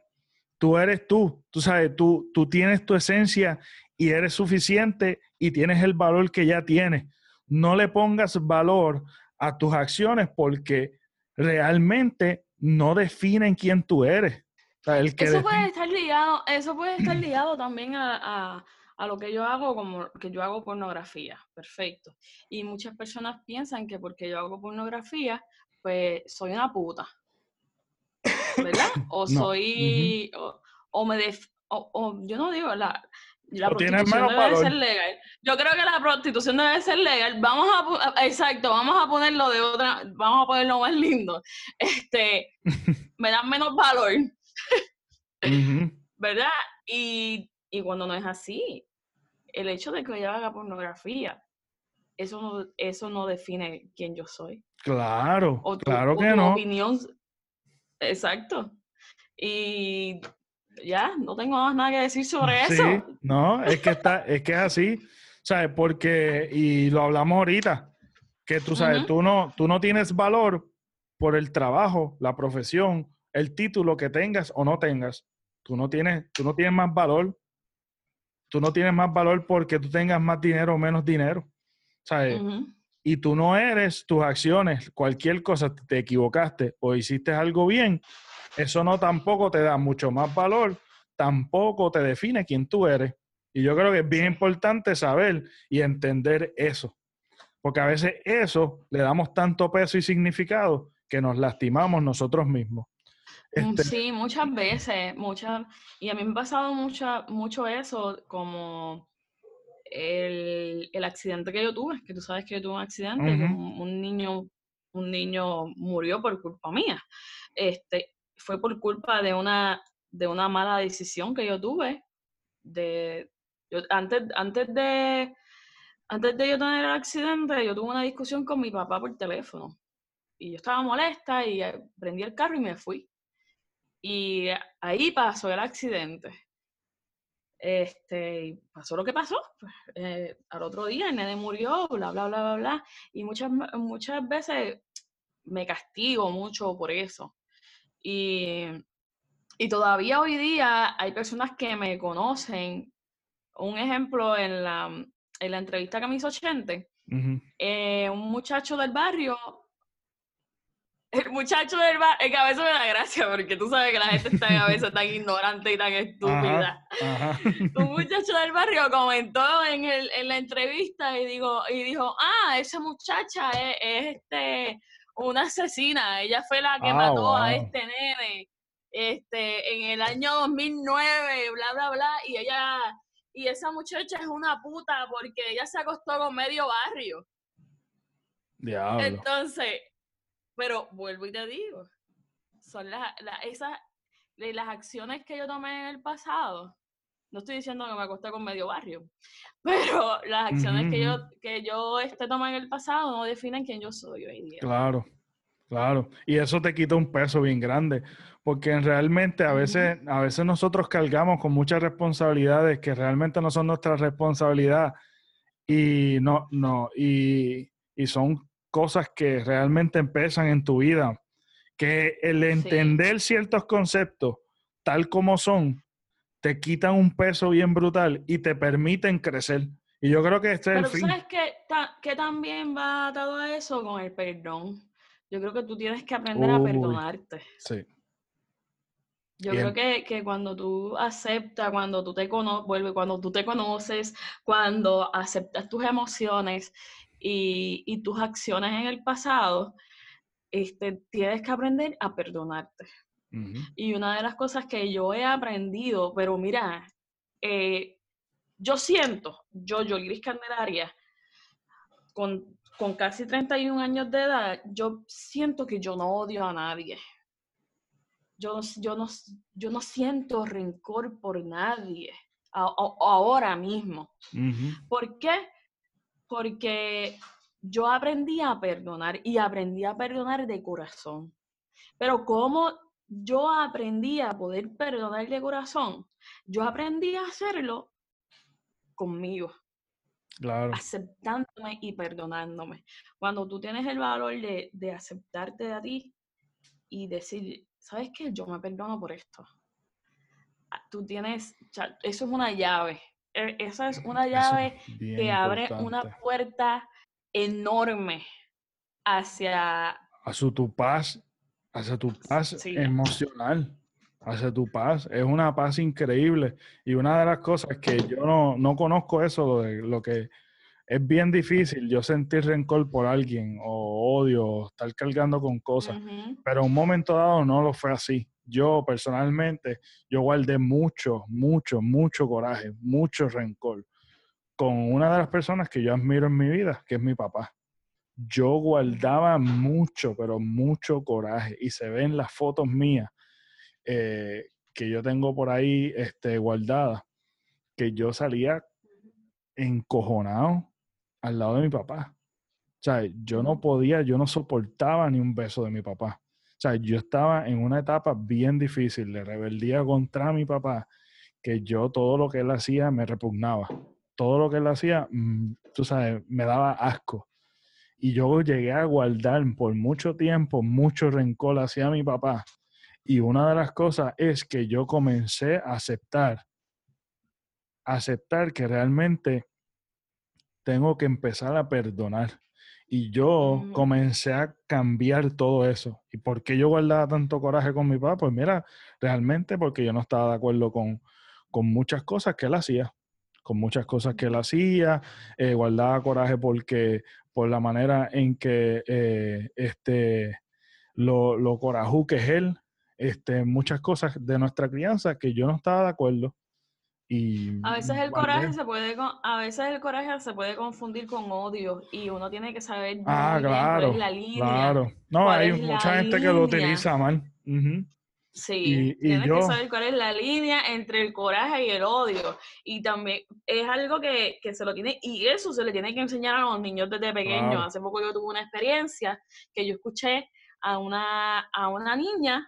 tú eres tú. Tú sabes, tú, tú tienes tu esencia y eres suficiente y tienes el valor que ya tienes. No le pongas valor a tus acciones porque realmente no definen quién tú eres. eso puede estar ligado, eso puede estar ligado también a, a, lo que yo hago, como que yo hago pornografía, perfecto. Y muchas personas piensan que porque yo hago pornografía, pues soy una puta. ¿verdad? O soy, o, me, def, o, yo no digo, la, la prostitución debe ser legal. Yo creo que la prostitución debe ser legal. Vamos a, exacto, vamos a ponerlo de otra, vamos a ponerlo más lindo. Este, me dan menos valor. ¿Verdad? Y, y, cuando no es así, el hecho de que yo haga pornografía, eso no, eso no define quién yo soy. Claro, claro que no. opinión Exacto. Y ya, no tengo más nada que decir sobre eso. No, es que está, es que es así, ¿sabes? Porque, y lo hablamos ahorita, que tú sabes, tú, no, tú no tienes valor por el trabajo, la profesión, el título que tengas o no tengas. Tú no tienes, tú no tienes más valor. Tú no tienes más valor porque tú tengas más dinero o menos dinero. ¿Sabes? Y tú no eres tus acciones, cualquier cosa te equivocaste o hiciste algo bien, eso no tampoco te da mucho más valor, tampoco te define quién tú eres. Y yo creo que es bien importante saber y entender eso, porque a veces eso le damos tanto peso y significado que nos lastimamos nosotros mismos. Mm, este sí, muchas veces, muchas, y a mí me ha pasado mucha, mucho eso, como el, el, accidente que yo tuve, que tú sabes que yo tuve un accidente, un, niño, un niño murió por culpa mía. Este, fue por culpa de una, de una mala decisión que yo tuve de yo, antes, antes de antes de yo tener el accidente, yo tuve una discusión con mi papá por teléfono. Y yo estaba molesta y eh, prendí el carro y me fui. Y ahí pasó el accidente. Este, pasó lo que pasó. Pues, eh, al otro día el nene murió, bla, bla, bla, bla, bla. Y muchas, muchas veces me castigo mucho por eso. Y, y todavía hoy día hay personas que me conocen. Un ejemplo en la, en la entrevista que me hizo Chente, eh, un muchacho del barrio, el muchacho del barrio, es que a veces me da gracia porque tú sabes que la gente está a veces tan ignorante y tan estúpida. un muchacho del barrio comentó en, el, en la entrevista y, digo, y dijo, ah, esa muchacha es, este, una asesina, ella fue la que ah, mató a este nene este, en el año 2009, bla, bla, bla, y ella y esa muchacha es una puta porque ella se acostó con medio barrio. Diablo. Entonces, pero vuelvo y te digo, son las, esas, las acciones que yo tomé en el pasado. No estoy diciendo que me acosté con medio barrio, pero las acciones que yo que yo este tomé en el pasado no definen quién yo soy hoy día. Claro, claro. Y eso te quita un peso bien grande porque realmente a veces, a veces nosotros cargamos con muchas responsabilidades que realmente no son nuestra responsabilidad y no, no, y, son cosas que realmente empiezan en tu vida. Que el entender ciertos conceptos tal como son, te quitan un peso bien brutal y te permiten crecer. Y yo creo que este es el fin. ¿Sabes que, que también va atado a eso con el perdón? Yo creo que tú tienes que aprender a perdonarte. Sí. Yo creo que, que, cuando tú aceptas, cuando tú te conoces, cuando tú te conoces, cuando aceptas tus emociones y, y, tus acciones en el pasado, este, tienes que aprender a perdonarte. Y una de las cosas que yo he aprendido, pero mira, eh, yo siento, yo, yo, Gris Candelaria, con, con casi 31 años de edad, yo siento que yo no odio a nadie yo, yo, no, yo no siento rencor por nadie ahora mismo. ¿Por qué? Porque yo aprendí a perdonar y aprendí a perdonar de corazón. Pero ¿cómo yo aprendí a poder perdonar de corazón? Yo aprendí a hacerlo conmigo. Claro. Aceptándome y perdonándome. Cuando tú tienes el valor de, de aceptarte a ti y decir, ¿sabes qué? Yo me perdono por esto. Ah, tú tienes, eso es una llave. E, esa es una llave que abre una puerta enorme hacia... Hacia tu paz, hacia tu paz emocional, hacia tu paz. Es una paz increíble. Y una de las cosas que yo no, no conozco eso, de lo que es bien difícil yo sentir rencor por alguien o odio o estar cargando con cosas, pero en un momento dado no lo fue así. Yo personalmente, yo guardé mucho, mucho, mucho coraje, mucho rencor con una de las personas que yo admiro en mi vida, que es mi papá. Yo guardaba mucho, pero mucho coraje y se ven las fotos mías eh, que yo tengo por ahí este, guardadas, que yo salía encojonado, al lado de mi papá. O sea, yo no podía, yo no soportaba ni un beso de mi papá. O sea, yo estaba en una etapa bien difícil de rebeldía contra mi papá, que yo todo lo que él hacía me repugnaba. Todo lo que él hacía, mm, tú sabes, me daba asco. Y yo llegué a guardar por mucho tiempo mucho rencor hacia mi papá. Y una de las cosas es que yo comencé a aceptar, aceptar que realmente tengo que empezar a perdonar. Y yo mm. comencé a cambiar todo eso. ¿Y por qué yo guardaba tanto coraje con mi papá? Pues mira, realmente porque yo no estaba de acuerdo con, muchas cosas que él hacía. Con muchas cosas que él hacía. Eh, guardaba coraje porque por la manera en que eh, este, lo, lo corajú que es él. Este, muchas cosas de nuestra crianza que yo no estaba de acuerdo a veces el coraje se puede a veces el coraje se puede confundir con odio y uno tiene que saber ah, claro, la línea. Claro. No, hay mucha gente que lo utiliza mal. Sí, tienes que saber cuál es la línea entre el coraje y el odio. Y también es algo que, se lo tiene, y eso se le tiene que enseñar a los niños desde pequeños. Hace poco yo tuve una experiencia que yo escuché a una, a una niña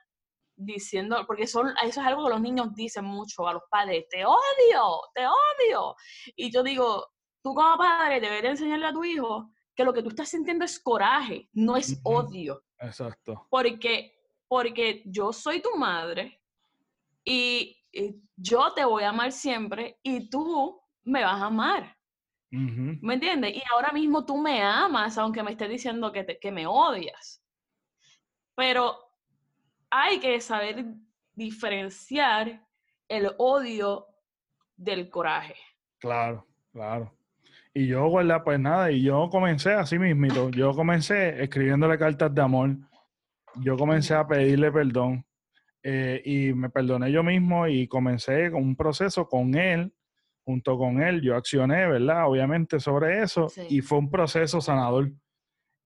diciendo, porque son, eso es algo que los niños dicen mucho a los padres, te odio, te odio. Y yo digo, tú como padre debes enseñarle a tu hijo que lo que tú estás sintiendo es coraje, no es odio. Exacto. Porque, porque yo soy tu madre y, yo te voy a amar siempre y tú me vas a amar. ¿Me entiendes? Y ahora mismo tú me amas, aunque me estés diciendo que, que me odias. Pero hay que saber diferenciar el odio del coraje. Claro, claro. Y yo, ¿verdad? Pues nada, y yo comencé así mismito. Yo comencé escribiéndole cartas de amor. Yo comencé a pedirle perdón. Eh, y me perdoné yo mismo y comencé con un proceso con él, junto con él. Yo accioné, ¿verdad? Obviamente sobre eso. Y fue un proceso sanador.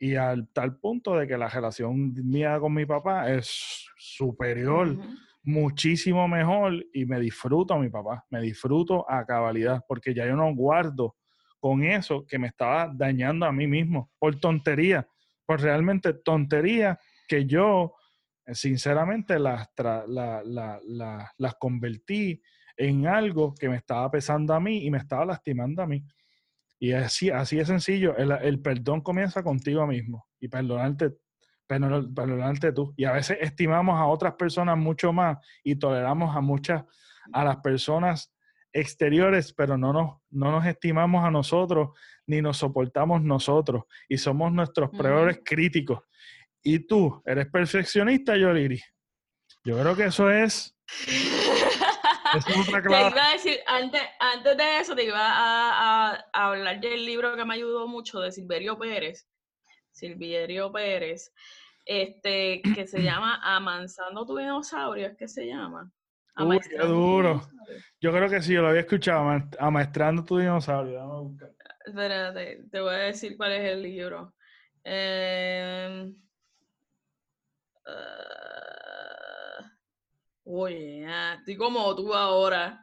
Y al tal punto de que la relación mía con mi papá es superior, muchísimo mejor, y me disfruto a mi papá, me disfruto a cabalidad, porque ya yo no guardo con eso que me estaba dañando a mí mismo por tontería, por realmente tontería que yo sinceramente las, las convertí en algo que me estaba pesando a mí y me estaba lastimando a mí. Y así, así es sencillo, el, perdón comienza contigo mismo y perdonarte, perdonarte tú. Y a veces estimamos a otras personas mucho más y toleramos a muchas, a las personas exteriores, pero no nos, no nos estimamos a nosotros ni nos soportamos nosotros y somos nuestros peores críticos. Y tú, ¿eres perfeccionista, Yoliri? Yo creo que eso es... Te iba a decir, antes, antes de eso, te iba a, hablar del libro que me ayudó mucho de Silverio Pérez. Silverio Pérez, este, que se llama Amansando tu dinosaurio, es que se llama. Uy, qué duro. Yo creo que sí, yo lo había escuchado, Amaestrando tu dinosaurio. Espérate, te voy a decir cuál es el libro. Eh, oye, estoy como tú ahora.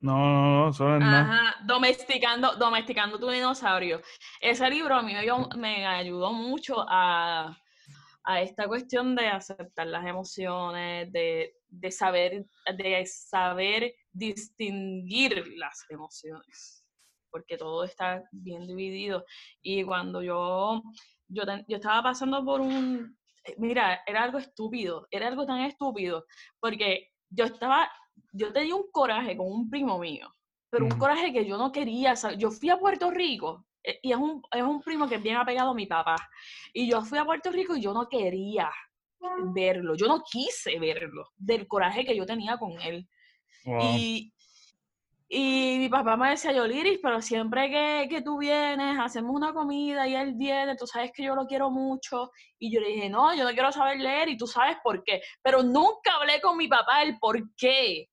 No, no, no, eso es Ajá, domesticando, domesticando tu dinosaurio. Ese libro a mí me ayudó mucho a, a esta cuestión de aceptar las emociones, de de saber, de saber distinguir las emociones, porque todo está bien dividido. Y cuando yo, yo, yo estaba pasando por un, mira, era algo estúpido, era algo tan estúpido, porque yo estaba, yo tenía un coraje con un primo mío, pero un coraje que yo no quería, yo fui a Puerto Rico eh, y es un, es un primo que es bien apegado a mi papá. Y yo fui a Puerto Rico y yo no quería verlo. Yo no quise verlo del coraje que yo tenía con él. Y, y mi papá me decía, yo, Liris, pero siempre que, que, tú vienes, hacemos una comida y él viene, tú sabes que yo lo quiero mucho. Y yo le dije, no, yo no quiero saber leer y tú sabes por qué. Pero nunca hablé con mi papá el por qué.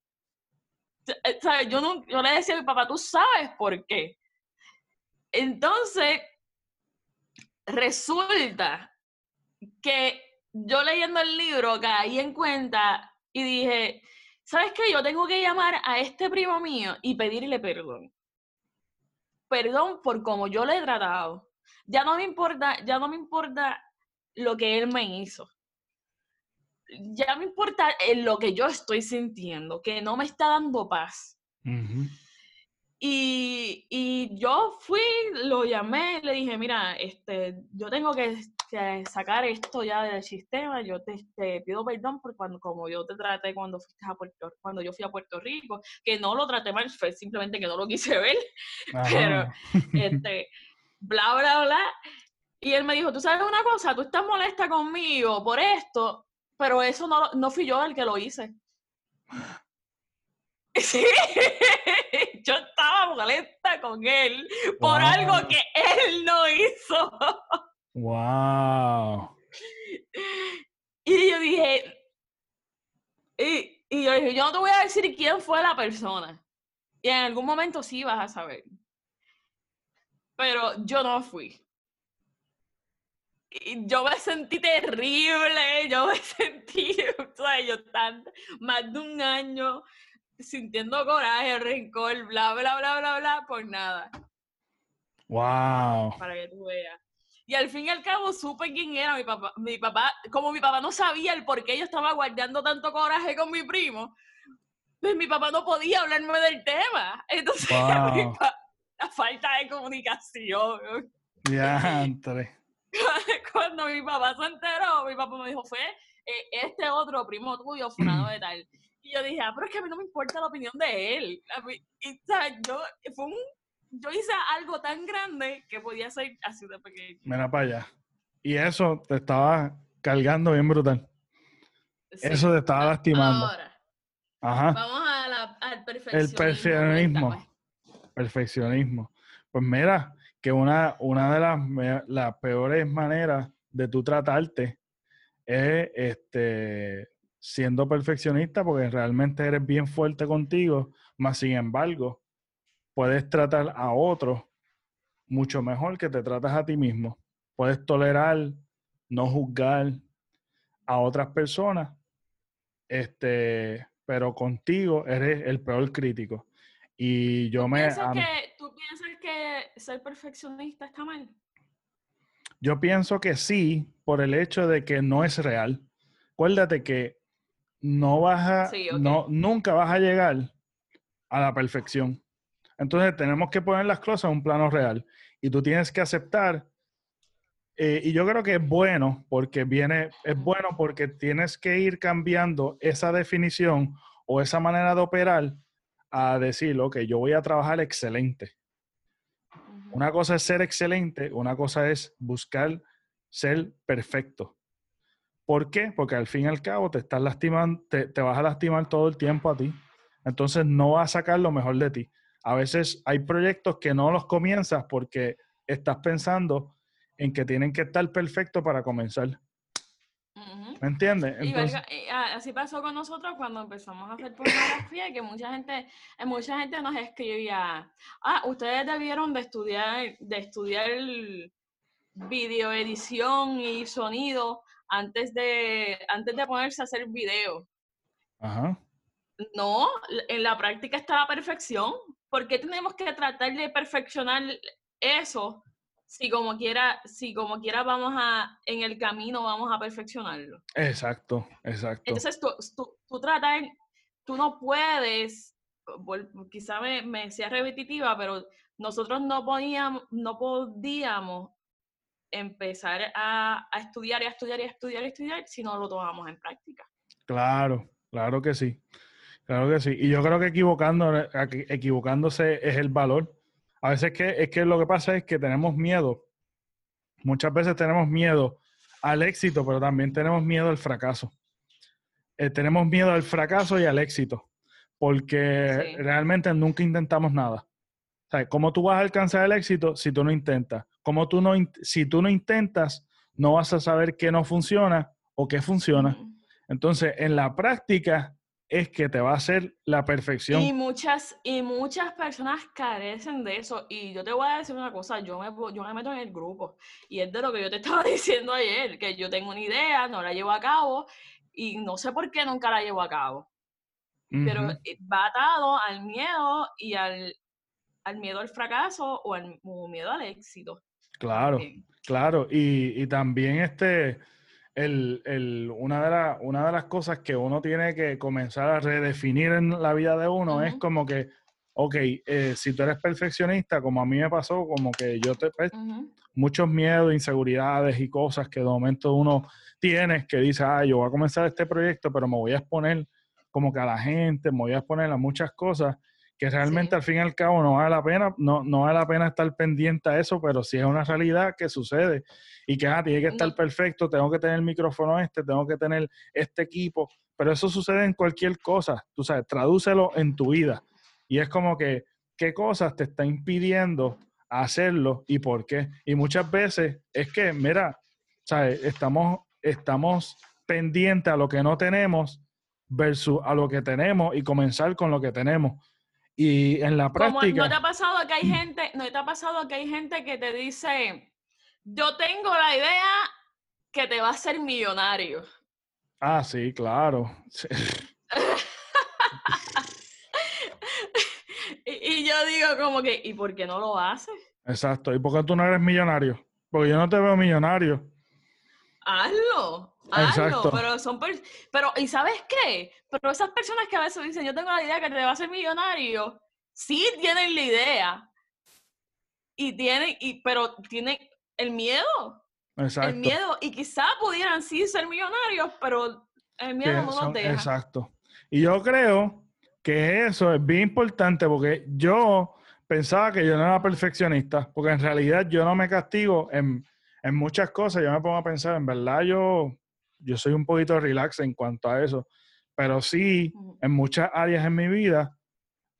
Eh, ¿Sabes? Yo, no, yo le decía a mi papá, tú sabes por qué. Entonces, resulta que yo leyendo el libro caí en cuenta y dije, ¿sabes qué? Yo tengo que llamar a este primo mío y pedirle perdón. Perdón por cómo yo le he tratado. Ya no me importa, ya no me importa lo que él me hizo. Ya me importa lo que yo estoy sintiendo, que no me está dando paz. y, y, yo fui, lo llamé, le dije, mira, este, yo tengo que sacar esto ya del sistema, yo te, pido perdón por cuando, como yo te traté cuando, fuiste a Puerto, cuando yo fui a Puerto Rico, que no lo traté mal, fue simplemente que no lo quise ver, pero, este, bla, bla, bla. Y él me dijo, tú sabes una cosa, tú estás molesta conmigo por esto, pero eso no, no fui yo el que lo hice. Sí, yo estaba molesta con él por algo que él no hizo. Wow. Y yo dije, y, y yo dije, yo no te voy a decir quién fue la persona. Y en algún momento sí vas a saber. Pero yo no fui. yo me sentí terrible, yo me sentí, o sea, yo tan, más de un año sintiendo coraje, rencor, bla, bla, bla, bla, bla, por nada. Wow. Para que tú veas. Y al fin y al cabo supe quién era mi papá. Mi papá, como mi papá no sabía el por qué yo estaba guardando tanto coraje con mi primo, pues mi papá no podía hablarme del tema. Entonces, la falta de comunicación. Ya, entre. Cuando mi papá se enteró, mi papá me dijo, fue eh, este otro primo tuyo, fulano de tal. Y yo dije, ah, pero es que a mí no me importa la opinión de él. y, ¿sabes? Yo, fue un yo hice algo tan grande que podía ser así de pequeño. Mira para allá. Y eso te estaba cargando bien brutal. Eso te estaba lastimando. Ahora, Ajá. vamos al perfeccionismo. El perfeccionismo. Perfeccionismo. Pues mira, que una, una de las, las peores maneras de tú tratarte es este, siendo perfeccionista, porque realmente eres bien fuerte contigo, más sin embargo, puedes tratar a otros mucho mejor que te tratas a ti mismo. Puedes tolerar, no juzgar a otras personas, este, pero contigo eres el peor crítico. Y yo me... que, ¿Tú piensas que ser perfeccionista está mal? Yo pienso que sí, por el hecho de que no es real. Acuérdate que no vas a, no, nunca vas a llegar a la perfección. Entonces tenemos que poner las cosas en un plano real y tú tienes que aceptar. Eh, y yo creo que es bueno porque viene, es bueno porque tienes que ir cambiando esa definición o esa manera de operar a decir, ok, yo voy a trabajar excelente. Una cosa es ser excelente, una cosa es buscar ser perfecto. ¿Por qué? Porque al fin y al cabo te estás lastimando, te, te vas a lastimar todo el tiempo a ti. Entonces no vas a sacar lo mejor de ti a veces hay proyectos que no los comienzas porque estás pensando en que tienen que estar perfectos para comenzar. ¿Me entiendes? Ah, así pasó con nosotros cuando empezamos a hacer pornografía, que mucha gente, eh, mucha gente nos escribía, ah, ustedes debieron de estudiar, de estudiar videoedición y sonido antes de, antes de ponerse a hacer video. Ajá. No, en la práctica está la perfección. ¿Por qué tenemos que tratar de perfeccionar eso si como quiera, si como quiera vamos a, en el camino vamos a perfeccionarlo? Exacto, exacto. Entonces tú, tú, tú tratas, tú no puedes, quizá me, me sea repetitiva, pero nosotros no podíamos, no podíamos empezar a, a, estudiar y a estudiar y a estudiar y a estudiar si no lo tomamos en práctica. Claro, claro que sí. Claro que sí. Y yo creo que equivocando, equivocándose es el valor. A veces que, es que lo que pasa es que tenemos miedo. Muchas veces tenemos miedo al éxito, pero también tenemos miedo al fracaso. Eh, tenemos miedo al fracaso y al éxito, porque realmente nunca intentamos nada. O ¿Cómo tú vas a alcanzar el éxito si tú no intentas? ¿Cómo tú no, si tú no intentas, no vas a saber qué no funciona o qué funciona? Entonces, en la práctica, es que te va a hacer la perfección. Y muchas, y muchas personas carecen de eso. Y yo te voy a decir una cosa, yo me, yo me meto en el grupo. Y es de lo que yo te estaba diciendo ayer, que yo tengo una idea, no la llevo a cabo, y no sé por qué nunca la llevo a cabo. Pero eh, va atado al miedo y al, al miedo al fracaso o al miedo al éxito. Claro, claro. Y, y también este el, el, una, de una de las cosas que uno tiene que comenzar a redefinir en la vida de uno es como que, ok, eh, si tú eres perfeccionista, como a mí me pasó, como que yo te... Pues, muchos miedos, inseguridades y cosas que de momento uno tiene, que dice, ah, yo voy a comenzar este proyecto, pero me voy a exponer como que a la gente, me voy a exponer a muchas cosas que realmente al fin y al cabo no vale la pena, no, no vale la pena estar pendiente a eso, pero sí es una realidad que sucede y que ah, tiene que estar perfecto, tengo que tener el micrófono este, tengo que tener este equipo, pero eso sucede en cualquier cosa, tú sabes, tradúcelo en tu vida y es como que qué cosas te está impidiendo hacerlo y por qué. Y muchas veces es que, mira, ¿sabes? Estamos, estamos pendientes a lo que no tenemos versus a lo que tenemos y comenzar con lo que tenemos. Y en la práctica... ¿No te ha pasado que hay gente, no te ha pasado que hay gente que te dice, yo tengo la idea que te va a hacer millonario. Ah, sí, claro. y, yo digo como que, ¿y por qué no lo haces? Exacto. ¿Y por qué tú no eres millonario? Porque yo no te veo millonario. Hazlo, hazlo, pero son pero ¿y sabes qué? Pero esas personas que a veces dicen, "Yo tengo la idea que te va a hacer millonario", sí tienen la idea. Y tienen y pero tienen el miedo. Exacto. El miedo y quizás pudieran sí ser millonarios, pero el miedo no los deja. Exacto. Y yo creo que eso es bien importante porque yo pensaba que yo no era perfeccionista, porque en realidad yo no me castigo en en muchas cosas yo me pongo a pensar, en verdad yo, yo soy un poquito relax en cuanto a eso, pero sí en muchas áreas en mi vida,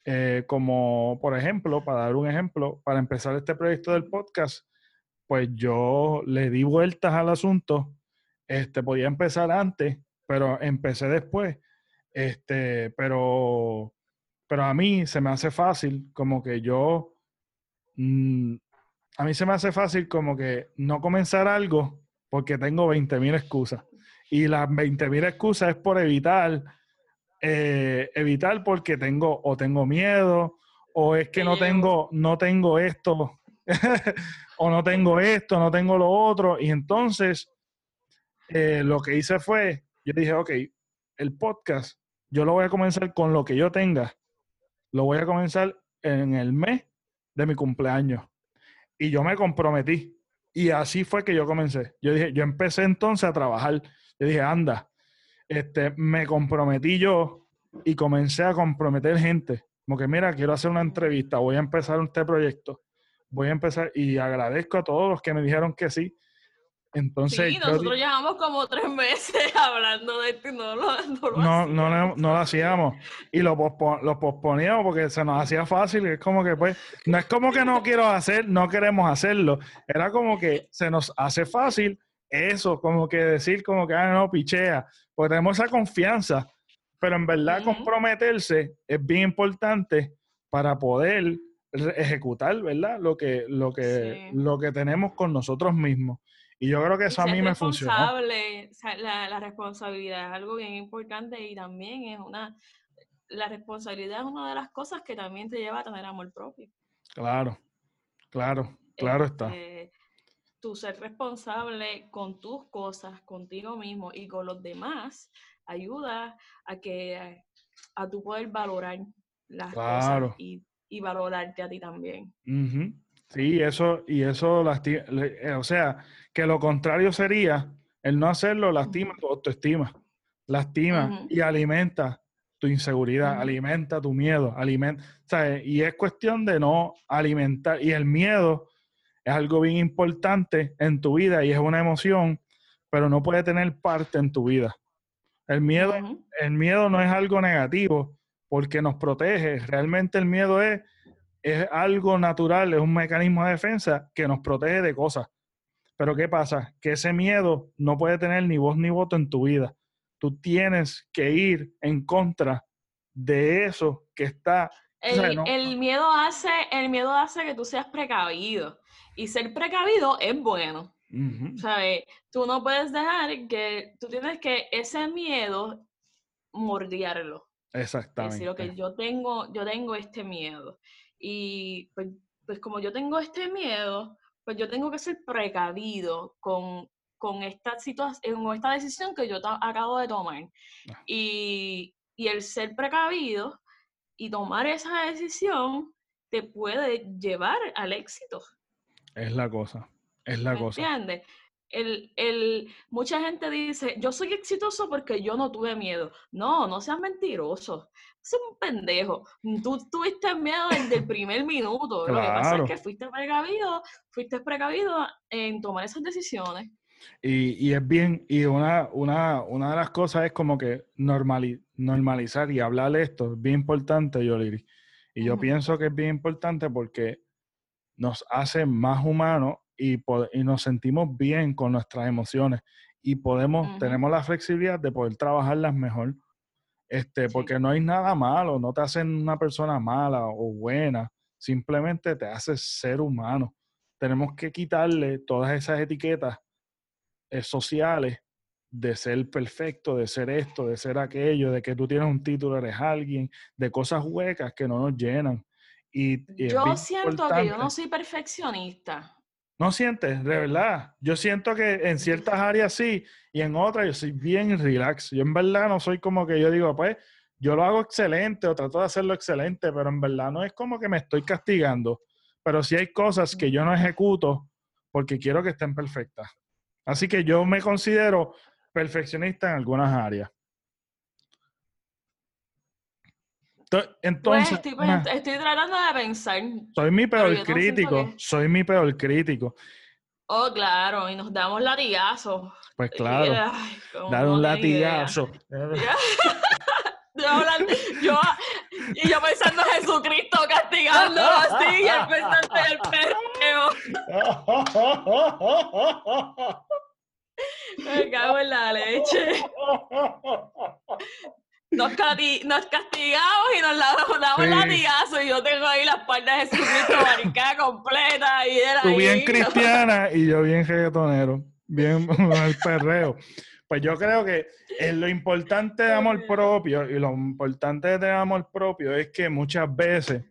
eh, como por ejemplo, para dar un ejemplo, para empezar este proyecto del podcast, pues yo le di vueltas al asunto, este, podía empezar antes, pero empecé después, este, pero, pero a mí se me hace fácil como que yo mm, a mí se me hace fácil como que no comenzar algo porque tengo 20.000 excusas. Y las 20.000 excusas es por evitar, eh, evitar porque tengo o tengo miedo o es que no tengo, no tengo esto o no tengo esto, no tengo lo otro. Y entonces eh, lo que hice fue, yo dije, ok, el podcast, yo lo voy a comenzar con lo que yo tenga. Lo voy a comenzar en el mes de mi cumpleaños y yo me comprometí. Y así fue que yo comencé. Yo dije, yo empecé entonces a trabajar. Yo dije, anda, este, me comprometí yo y comencé a comprometer gente. Como que, mira, quiero hacer una entrevista, voy a empezar este proyecto. Voy a empezar y agradezco a todos los que me dijeron que sí. Entonces, sí, nosotros llevamos como tres meses hablando de esto y no lo, no, no, no, lo hacíamos. Y lo, lo posponíamos porque se nos hacía fácil. Es como que, pues, no es como que no quiero hacer, no queremos hacerlo. Era como que se nos hace fácil eso, como que decir, como que, ah, no, pichea. Porque tenemos esa confianza. Pero en verdad, comprometerse es bien importante para poder ejecutar, ¿verdad? Lo que, lo que, lo que tenemos con nosotros mismos. Y yo creo que eso a mí me funcionó. La, la responsabilidad es algo bien importante y también es una, la responsabilidad es una de las cosas que también te lleva a tener amor propio. Claro, claro, claro está. Este, tu ser responsable con tus cosas, contigo mismo y con los demás, ayuda a que a tu poder valorar las cosas y, y, valorarte a ti también. Sí, eso, y eso lastima, eh, o sea, que lo contrario sería, el no hacerlo lastima tu autoestima, lastima y alimenta tu inseguridad, alimenta tu miedo, alimenta, ¿sabes? Y es cuestión de no alimentar, y el miedo es algo bien importante en tu vida y es una emoción, pero no puede tener parte en tu vida. El miedo, el miedo no es algo negativo porque nos protege, realmente el miedo es es algo natural, es un mecanismo de defensa que nos protege de cosas. Pero ¿qué pasa? Que ese miedo no puede tener ni voz ni voto en tu vida. Tú tienes que ir en contra de eso que está... El, miedo hace, el miedo hace que tú seas precavido. Y ser precavido es bueno. ¿Sabes? Tú no puedes dejar que... Tú tienes que ese miedo mordiarlo. Exactamente. Decir, que yo tengo, yo tengo este miedo. Y pues, pues, como yo tengo este miedo, pues yo tengo que ser precavido con, con esta situación, con esta decisión que yo acabo de tomar. Ah. Y, y el ser precavido y tomar esa decisión te puede llevar al éxito. Es la cosa, es la cosa. ¿Entiendes? El, el, mucha gente dice, yo soy exitoso porque yo no tuve miedo. No, no seas mentiroso es un pendejo. Tú tuviste miedo desde el primer minuto. Lo que pasa es que fuiste precavido, fuiste precavido en tomar esas decisiones. Y, y es bien, y una, una, una, de las cosas es como que normalizar y hablar esto, es bien importante, Yoliri. Y yo pienso que es bien importante porque nos hace más humanos y, y nos sentimos bien con nuestras emociones y podemos, tenemos la flexibilidad de poder trabajarlas mejor este, porque no hay nada malo, no te hacen una persona mala o buena, simplemente te hace ser humano. Tenemos que quitarle todas esas etiquetas eh, sociales de ser perfecto, de ser esto, de ser aquello, de que tú tienes un título, eres alguien, de cosas huecas que no nos llenan. Y, yo siento que yo no soy perfeccionista. ¿No sientes? De verdad. Yo siento que en ciertas áreas sí y en otras yo soy bien relax. Yo en verdad no soy como que yo digo, pues, yo lo hago excelente o trato de hacerlo excelente, pero en verdad no es como que me estoy castigando. Pero sí hay cosas que yo no ejecuto porque quiero que estén perfectas. Así que yo me considero perfeccionista en algunas áreas. Entonces, pues, estoy, tratando de pensar. Soy mi peor crítico, soy mi peor crítico. Oh, claro, y nos damos latigazos. Pues claro, dar un latigazo. yo, y yo pensando en Jesucristo castigando así y él pensando en el perreo. Me cago en la leche. Nos, castigamos y nos damos latigazos y yo tengo ahí las partes de Jesucristo marcada completa y era Tú bien cristiana y yo bien reggaetonero, bien el perreo. Pues yo creo que lo importante de amor propio y lo importante de amor propio es que muchas veces,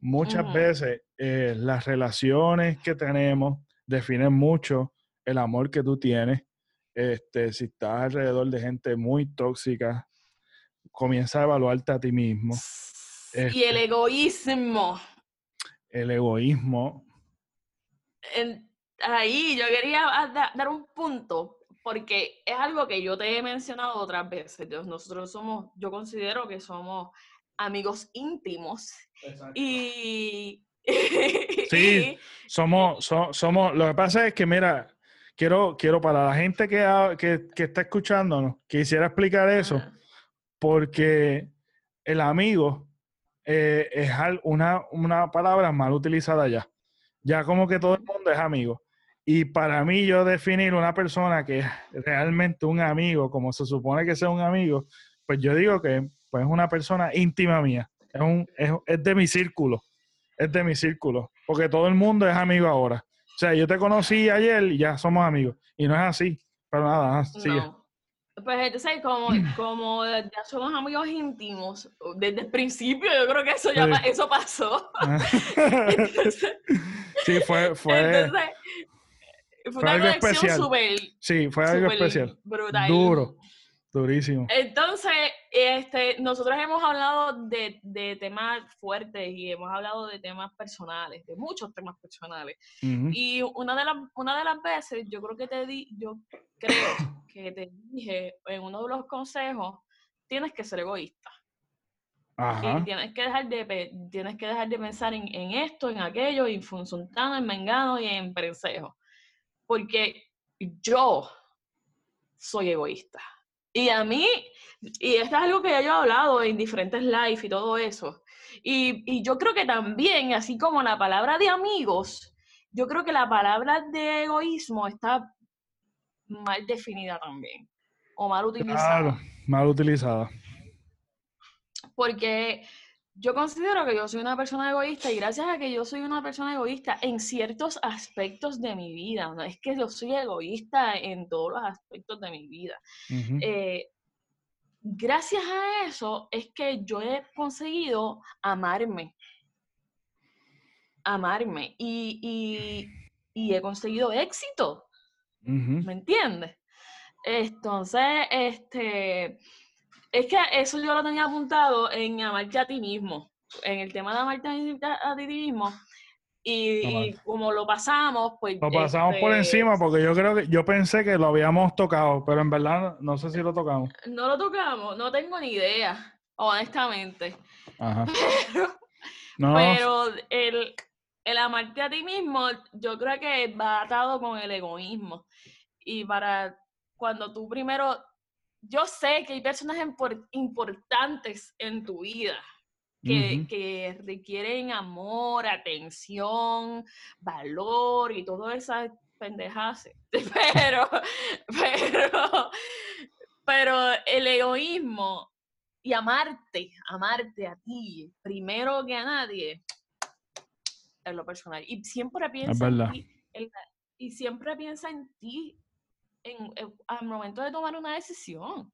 muchas veces eh, las relaciones que tenemos definen mucho el amor que tú tienes. Este, si estás alrededor de gente muy tóxica, comienza a evaluarte a ti mismo. y el este egoísmo. El egoísmo. ahí yo quería dar un punto, porque es algo que yo te he mencionado otras veces. Nosotros somos, yo considero que somos amigos íntimos. Y. Sí, somos, somos. Lo que pasa es que, mira, quiero, quiero para la gente que, que, está escuchándonos, quisiera explicar eso, porque el amigo eh, es una, una palabra mal utilizada ya. Ya como que todo el mundo es amigo. Y para mí yo definir una persona que es realmente un amigo, como se supone que sea un amigo, pues yo digo que pues, es una persona íntima mía. Es, un, es, es de mi círculo. Es de mi círculo. Porque todo el mundo es amigo ahora. O sea, yo te conocí ayer y ya somos amigos. Y no es así. Pero nada, sigue. Pues entonces, como, como ya somos amigos íntimos, desde el principio yo creo que eso ya eso pasó. sí, fue, fue, entonces, fue, una algo especial. Super, sí, fue algo especial. Brutal. Duro. Durísimo. Entonces, este, nosotros hemos hablado de, de, temas fuertes y hemos hablado de temas personales, de muchos temas personales. Y una de, las, una de las veces, yo creo que te di, yo creo que te dije en uno de los consejos, tienes que ser egoísta. Y tienes que dejar de, tienes que dejar de pensar en, en esto, en aquello, en funcionando, en mengano y en prensejo. Porque yo soy egoísta. Y a mí, y esto es algo que ya yo he hablado en diferentes lives y todo eso. Y, y, yo creo que también, así como la palabra de amigos, yo creo que la palabra de egoísmo está mal definida también. O mal utilizada. Claro, mal utilizada. Porque yo considero que yo soy una persona egoísta y gracias a que yo soy una persona egoísta en ciertos aspectos de mi vida, no es que yo soy egoísta en todos los aspectos de mi vida. Eh, gracias a eso es que yo he conseguido amarme, amarme y, he conseguido éxito, ¿me entiendes? Entonces, este es que eso yo lo tenía apuntado en amarte a ti mismo, en el tema de amarte a, ti mismo. Y, como lo pasamos, pues. Lo pasamos por este encima porque yo creo que yo pensé que lo habíamos tocado, pero en verdad no sé si lo tocamos. No lo tocamos, no tengo ni idea, honestamente. Ajá. Pero, el, el amarte a ti mismo, yo creo que va atado con el egoísmo. Y para cuando tú primero yo sé que hay personas importantes en tu vida que, requieren amor, atención, valor y todo esas pendejas. Pero, pero, pero el egoísmo y amarte, amarte a ti, primero que a nadie, es lo personal. Y siempre piensa en ti, y siempre piensa en ti en, al momento de tomar una decisión.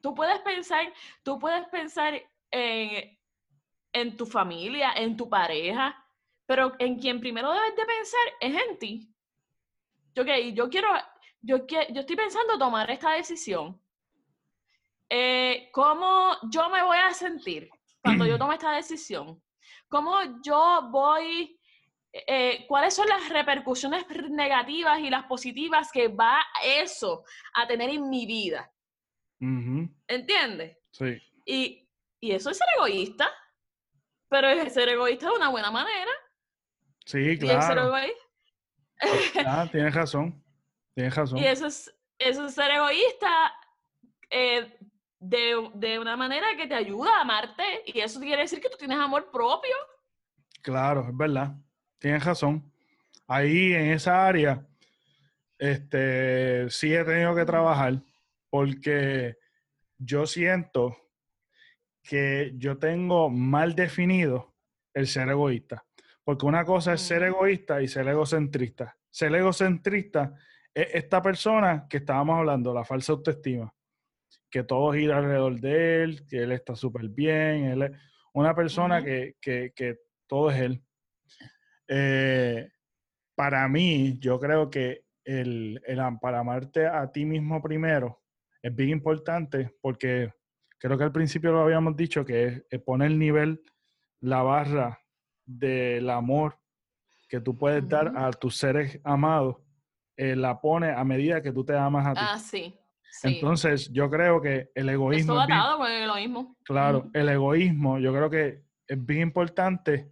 Tú puedes pensar, tú puedes pensar en, en tu familia, en tu pareja, pero en quien primero debes de pensar es en ti. Yo, quiero, yo, yo estoy pensando tomar esta decisión. Eh, ¿Cómo yo me voy a sentir cuando yo tome esta decisión? ¿Cómo yo voy, eh, cuáles son las repercusiones negativas y las positivas que va eso a tener en mi vida? ¿Entiendes? Sí. Y, y eso es ser egoísta, pero es ser egoísta de una buena manera. Sí, claro. ah, tienes razón. Tienes razón. Y eso es, eso es ser egoísta eh, de, de, una manera que te ayuda a amarte. Y eso quiere decir que tú tienes amor propio. Claro, es verdad. Tienes razón. Ahí en esa área, este, sí he tenido que trabajar porque yo siento que yo tengo mal definido el ser egoísta. Porque una cosa es ser egoísta y ser egocentrista. Ser egocentrista es esta persona que estábamos hablando, la falsa autoestima. Que todo gira alrededor de él, que él está súper bien. Él es una persona que, todo es él. Eh, para mí, yo creo que el, el, para amarte a ti mismo primero es bien importante porque creo que al principio lo habíamos dicho que es poner el nivel, la barra del amor que tú puedes dar a tus seres amados, eh, la pone a medida que tú te amas a ti. Ah, sí. Entonces, yo creo que el egoísmo. Está atado con el egoísmo. Claro, el egoísmo, yo creo que es bien importante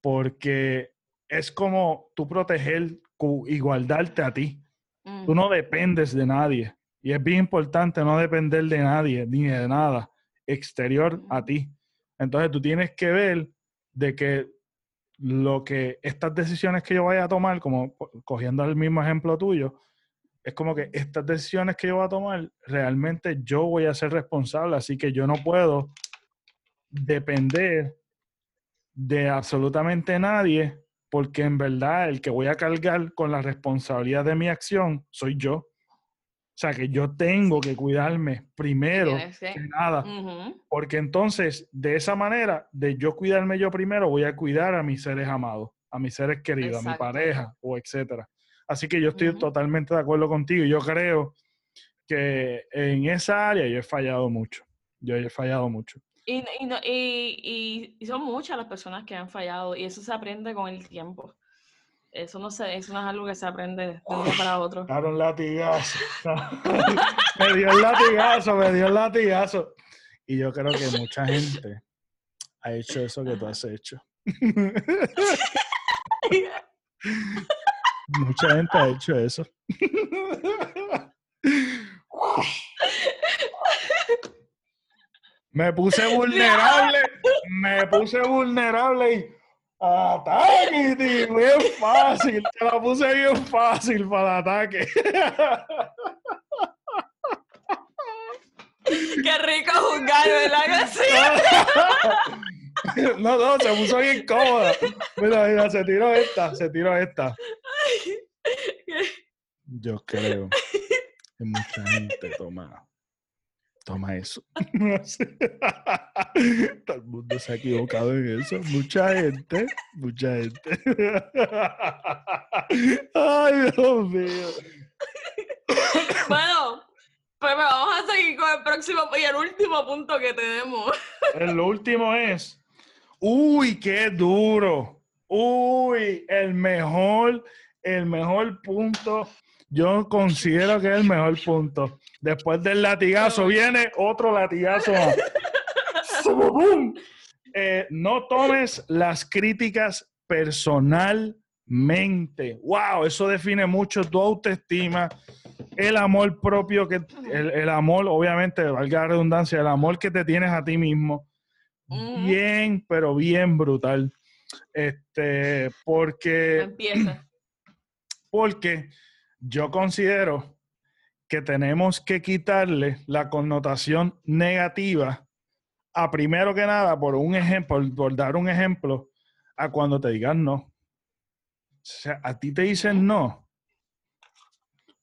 porque es como tú proteger, igualdarte a ti. Tú no dependes de nadie. Y es bien importante no depender de nadie ni de nada exterior a ti. Entonces tú tienes que ver de que lo que estas decisiones que yo vaya a tomar, como cogiendo el mismo ejemplo tuyo, es como que estas decisiones que yo voy a tomar, realmente yo voy a ser responsable, así que yo no puedo depender de absolutamente nadie, porque en verdad el que voy a cargar con la responsabilidad de mi acción soy yo. O sea, que yo tengo que cuidarme primero que nada. Porque entonces, de esa manera, de yo cuidarme yo primero, voy a cuidar a mis seres amados, a mis seres queridos, a mi pareja o etcétera. Así que yo estoy totalmente de acuerdo contigo. Yo creo que en esa área yo he fallado mucho. Yo he fallado mucho. Y, y, y son muchas las personas que han fallado y eso se aprende con el tiempo. Eso no, sé, eso no es algo que se aprende de un día para otro. Claro, un latigazo. me dio el latigazo, me dio el latigazo. Y yo creo que mucha gente ha hecho eso que tú has hecho. mucha gente ha hecho eso. me puse vulnerable, me puse vulnerable y Ataque, tío, bien fácil. Te la puse bien fácil para el ataque. Qué rico jugar, ¿verdad No, no, se puso bien cómoda. Mira, mira, se tiró esta, se tiró esta. Yo creo que mucha gente toma toma eso. Todo el mundo se ha equivocado en eso. Mucha gente, mucha gente. Ay, Dios mío. Bueno, pues vamos a seguir con el próximo y el último punto que tenemos. El último es, uy, qué duro. Uy, el mejor, el mejor punto. Yo considero que es el mejor punto. Después del latigazo viene otro latigazo. Eh, no tomes las críticas personalmente. Wow, eso define mucho tu autoestima, el amor propio, que el, amor, obviamente, valga la redundancia, el amor que te tienes a ti mismo. Bien, pero bien brutal. Este, porque. Empieza. Porque yo considero que tenemos que quitarle la connotación negativa a primero que nada, por un ejemplo, por dar un ejemplo, a cuando te digan no. O sea, a ti te dicen no.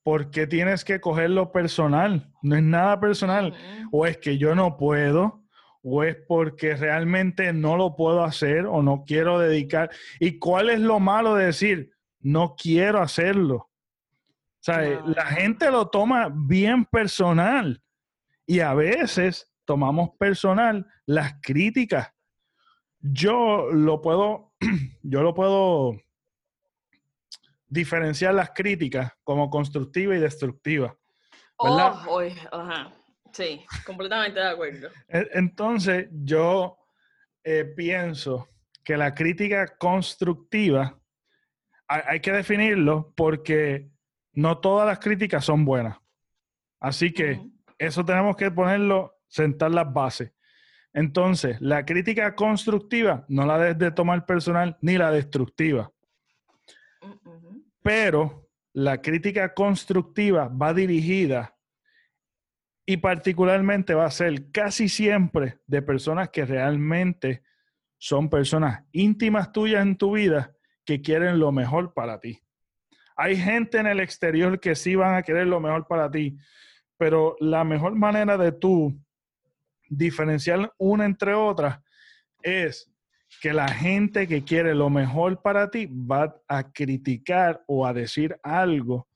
¿por qué tienes que cogerlo personal? No es nada personal. O es que yo no puedo, o es porque realmente no lo puedo hacer o no quiero dedicar. ¿Y cuál es lo malo de decir, no quiero hacerlo? Sea, la gente lo toma bien personal y a veces tomamos personal las críticas. Yo lo puedo, yo lo puedo diferenciar las críticas como constructiva y destructiva. Oh, Sí, completamente de acuerdo. E, entonces, yo eh, pienso que la crítica constructiva hay, que definirlo porque no todas las críticas son buenas. Así que eso tenemos que ponerlo, sentar las bases. Entonces, la crítica constructiva no la debes de tomar personal ni la destructiva. Pero la crítica constructiva va dirigida y particularmente va a ser casi siempre de personas que realmente son personas íntimas tuyas en tu vida que quieren lo mejor para ti. Hay gente en el exterior que sí van a querer lo mejor para ti, pero la mejor manera de tú diferenciar una entre otras es que la gente que quiere lo mejor para ti va a criticar o a decir algo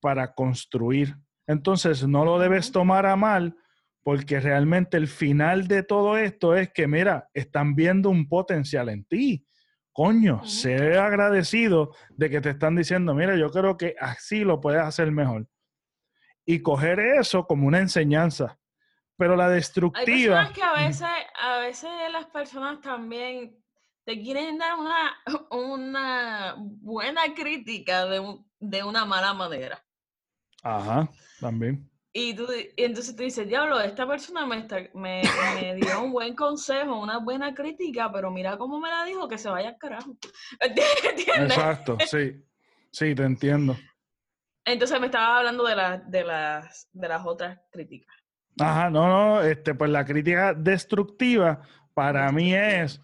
para construir. Entonces no lo debes tomar a mal porque realmente el final de todo esto es que, mira, están viendo un potencial en ti. Coño, sé agradecido de que te están diciendo, mira, yo creo que así lo puedes hacer mejor. Y coger eso como una enseñanza. Pero la destructiva. Hay que a veces, a veces las personas también te quieren dar una, una buena crítica de, de una mala manera. Ajá, también. Y, tú, entonces tú dices, diablo, esta persona me, me, me, dio un buen consejo, una buena crítica, pero mira cómo me la dijo, que se vaya al carajo. ¿Entiendes? Exacto, sí. Sí, te entiendo. Entonces me estaba hablando de, la, de, las, de las otras críticas. Ajá, no, no, este, pues la crítica destructiva para mí es,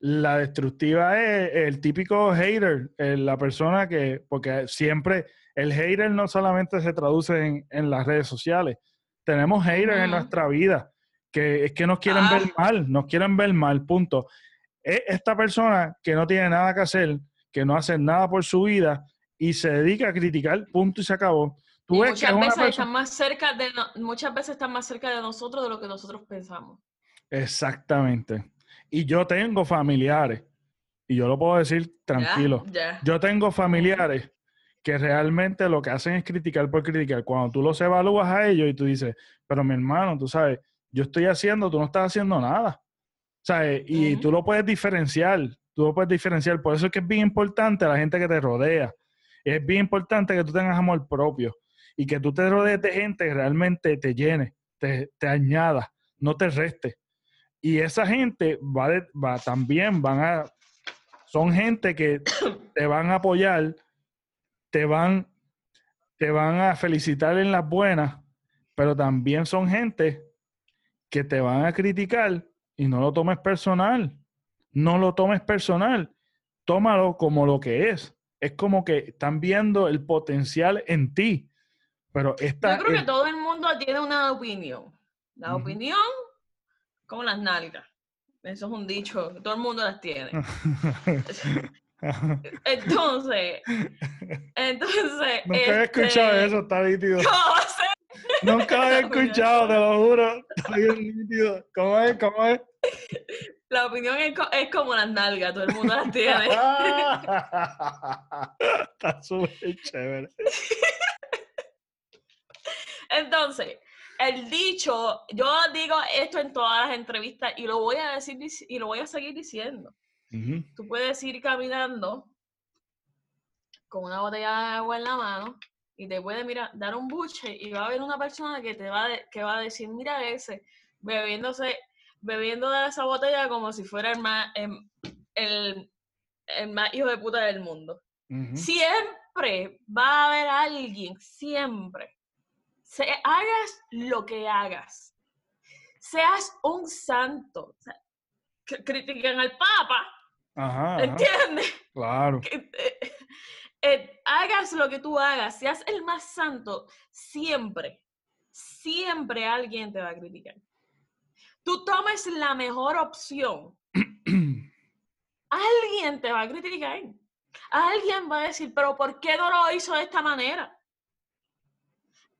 la destructiva es el típico hater, la persona que, porque siempre el hater no solamente se traduce en, las redes sociales. Tenemos haters en nuestra vida que es que nos quieren ver ah. mal, nos quieren ver mal, punto. E, esta persona que no tiene nada que hacer, que no hace nada por su vida y se dedica a criticar, punto y se acabó. muchas, veces están más cerca de muchas veces están más cerca de nosotros de lo que nosotros pensamos. Exactamente. Y yo tengo familiares, y yo lo puedo decir tranquilo. Yo tengo familiares que realmente lo que hacen es criticar por criticar. Cuando tú los evalúas a ellos y tú dices, pero mi hermano, tú sabes, yo estoy haciendo, tú no estás haciendo nada. ¿Sabes? Y tú lo puedes diferenciar, tú lo puedes diferenciar. Por eso es que es bien importante la gente que te rodea. Es bien importante que tú tengas amor propio y que tú te rodees de gente que realmente te llene, te, te añada, no te reste. Y esa gente va, va también, van a, son gente que te van a apoyar te van, te van a felicitar en las buenas, pero también son gente que te van a criticar y no lo tomes personal. No lo tomes personal. Tómalo como lo que es. Es como que están viendo el potencial en ti. Pero esta, Yo creo que todo el mundo tiene una opinión. La opinión, como las nalgas. Eso es un dicho, todo el mundo las tiene. Entonces, entonces. Nunca había escuchado este, eso, está nítido. Nunca lo había escuchado, te lo juro. Está bien nítido. ¿Cómo es? ¿Cómo es? La opinión es, es como las nalgas, todo el mundo las tiene. está súper chévere. Entonces, el dicho, yo digo esto en todas las entrevistas y lo voy a decir y lo voy a seguir diciendo. Tú puedes ir caminando con una botella de agua en la mano y te puede mira, dar un buche y va a haber una persona que te va, a, que va a decir, mira ese, bebiéndose, bebiendo de esa botella como si fuera el más, em, el, más hijo de puta del mundo. Siempre va a haber alguien, siempre. Se, hagas lo que hagas. Seas un santo. critiquen al Papa, Ajá, ¿Entiendes? Claro. Eh, eh, hagas lo que tú hagas, seas el más santo, siempre, siempre alguien te va a criticar. Tú tomes la mejor opción, alguien te va a criticar. Alguien va a decir, pero ¿por qué no lo hizo de esta manera?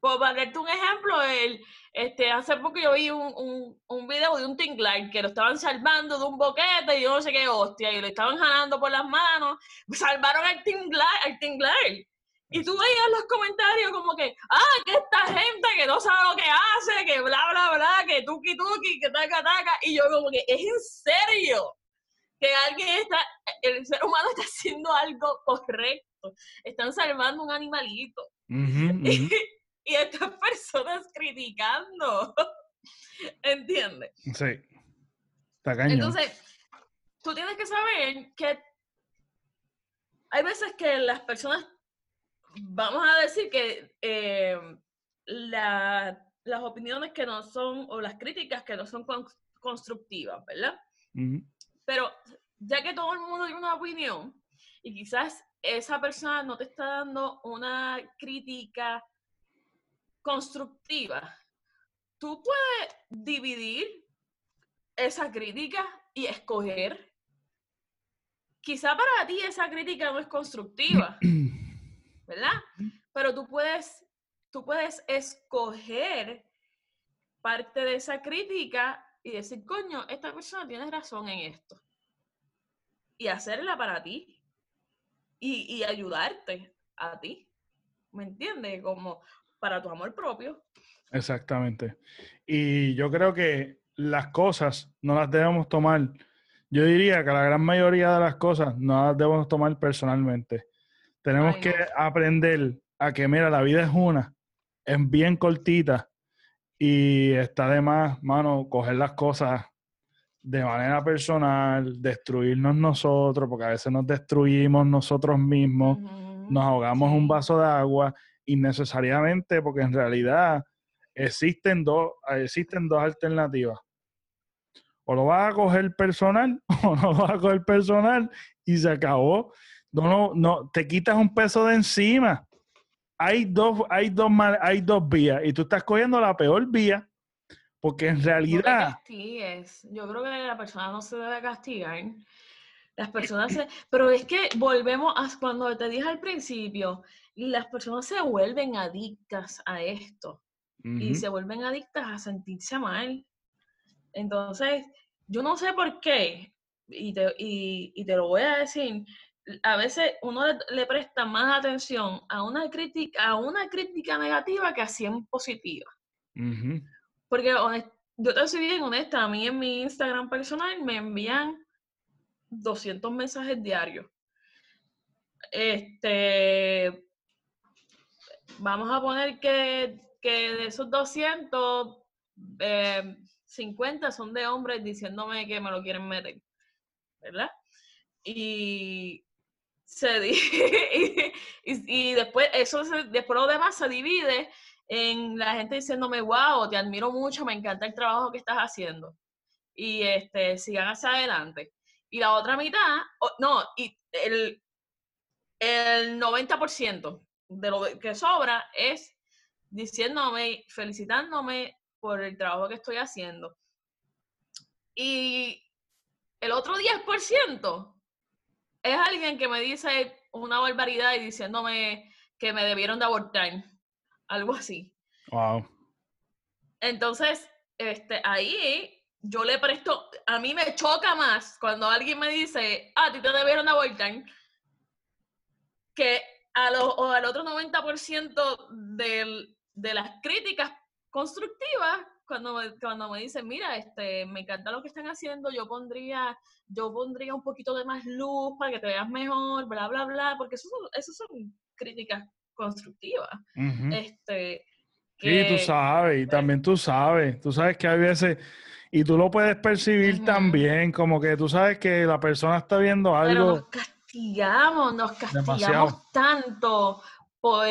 Por darte un ejemplo, el, este, hace poco yo vi un, un, un video de un tinglar que lo estaban salvando de un boquete y yo no sé qué hostia, y lo estaban jalando por las manos. Salvaron al tinglar, al tinglar. Y tú veías los comentarios como que, ah, que esta gente que no sabe lo que hace, que bla, bla, bla, que tuki tuki, que taca, taca. Y yo como que, ¿es en serio? Que alguien está, el ser humano está haciendo algo correcto. Están salvando un animalito. y estas personas criticando. ¿Entiendes? Sí. Entonces, tú tienes que saber que hay veces que las personas, vamos a decir que eh, las opiniones que no son, o las críticas que no son constructivas, ¿verdad? Pero ya que todo el mundo tiene una opinión y quizás esa persona no te está dando una crítica constructiva, tú puedes dividir esa crítica y escoger. Quizá para ti esa crítica no es constructiva, ¿verdad? Pero tú puedes, tú puedes escoger parte de esa crítica y decir, coño, esta persona tiene razón en esto. Y hacerla para ti. Y, y ayudarte a ti. ¿Me entiendes? Como, para tu amor propio. Exactamente. Y yo creo que las cosas no las debemos tomar. Yo diría que la gran mayoría de las cosas no las debemos tomar personalmente. Tenemos que aprender a que, mira, la vida es una, es bien cortita y está de más, mano, coger las cosas de manera personal, destruirnos nosotros, porque a veces nos destruimos nosotros mismos, nos ahogamos un vaso de agua innecesariamente, porque en realidad existen dos, existen dos alternativas. O lo vas a coger personal o no lo vas a coger personal y se acabó. No, no, no, te quitas un peso de encima. Hay dos, hay dos, hay dos vías y tú estás cogiendo la peor vía porque en realidad... Yo creo que la persona no se debe castigar. Las personas se... Pero es que volvemos a cuando te dije al principio, las personas se vuelven adictas a esto y se vuelven adictas a sentirse mal. Entonces, yo no sé por qué, y te, y, te lo voy a decir, a veces uno le, presta más atención a una crítica, a una crítica negativa que a 100 positiva. Porque yo te soy bien honesta, a mí en mi Instagram personal me envían 200 mensajes diarios. Este, vamos a poner que, de esos 200, 50 eh, son de hombres diciéndome que me lo quieren meter, ¿verdad? Y se y, después eso después lo demás se divide en la gente diciéndome wow te admiro mucho me encanta el trabajo que estás haciendo y este sigan hacia adelante y la otra mitad no y el el 90% de lo que sobra es diciéndome, felicitándome por el trabajo que estoy haciendo. Y el otro 10% es alguien que me dice una barbaridad y diciéndome que me debieron de abortar. Algo así. Wow. Entonces, este, ahí yo le presto, a mí me choca más cuando alguien me dice, ah, a ti te debieron de abortar, que o al otro 90% del, de las críticas constructivas, cuando me, cuando me dicen, mira, este, me encanta lo que están haciendo, yo pondría, yo pondría un poquito de más luz para que te veas mejor, bla, bla, bla, porque eso, eso son críticas constructivas. este, sí, tú sabes, y también tú sabes, tú sabes que hay veces, y tú lo puedes percibir también, como que tú sabes que la persona está viendo algo castigamos, nos castigamos tanto por,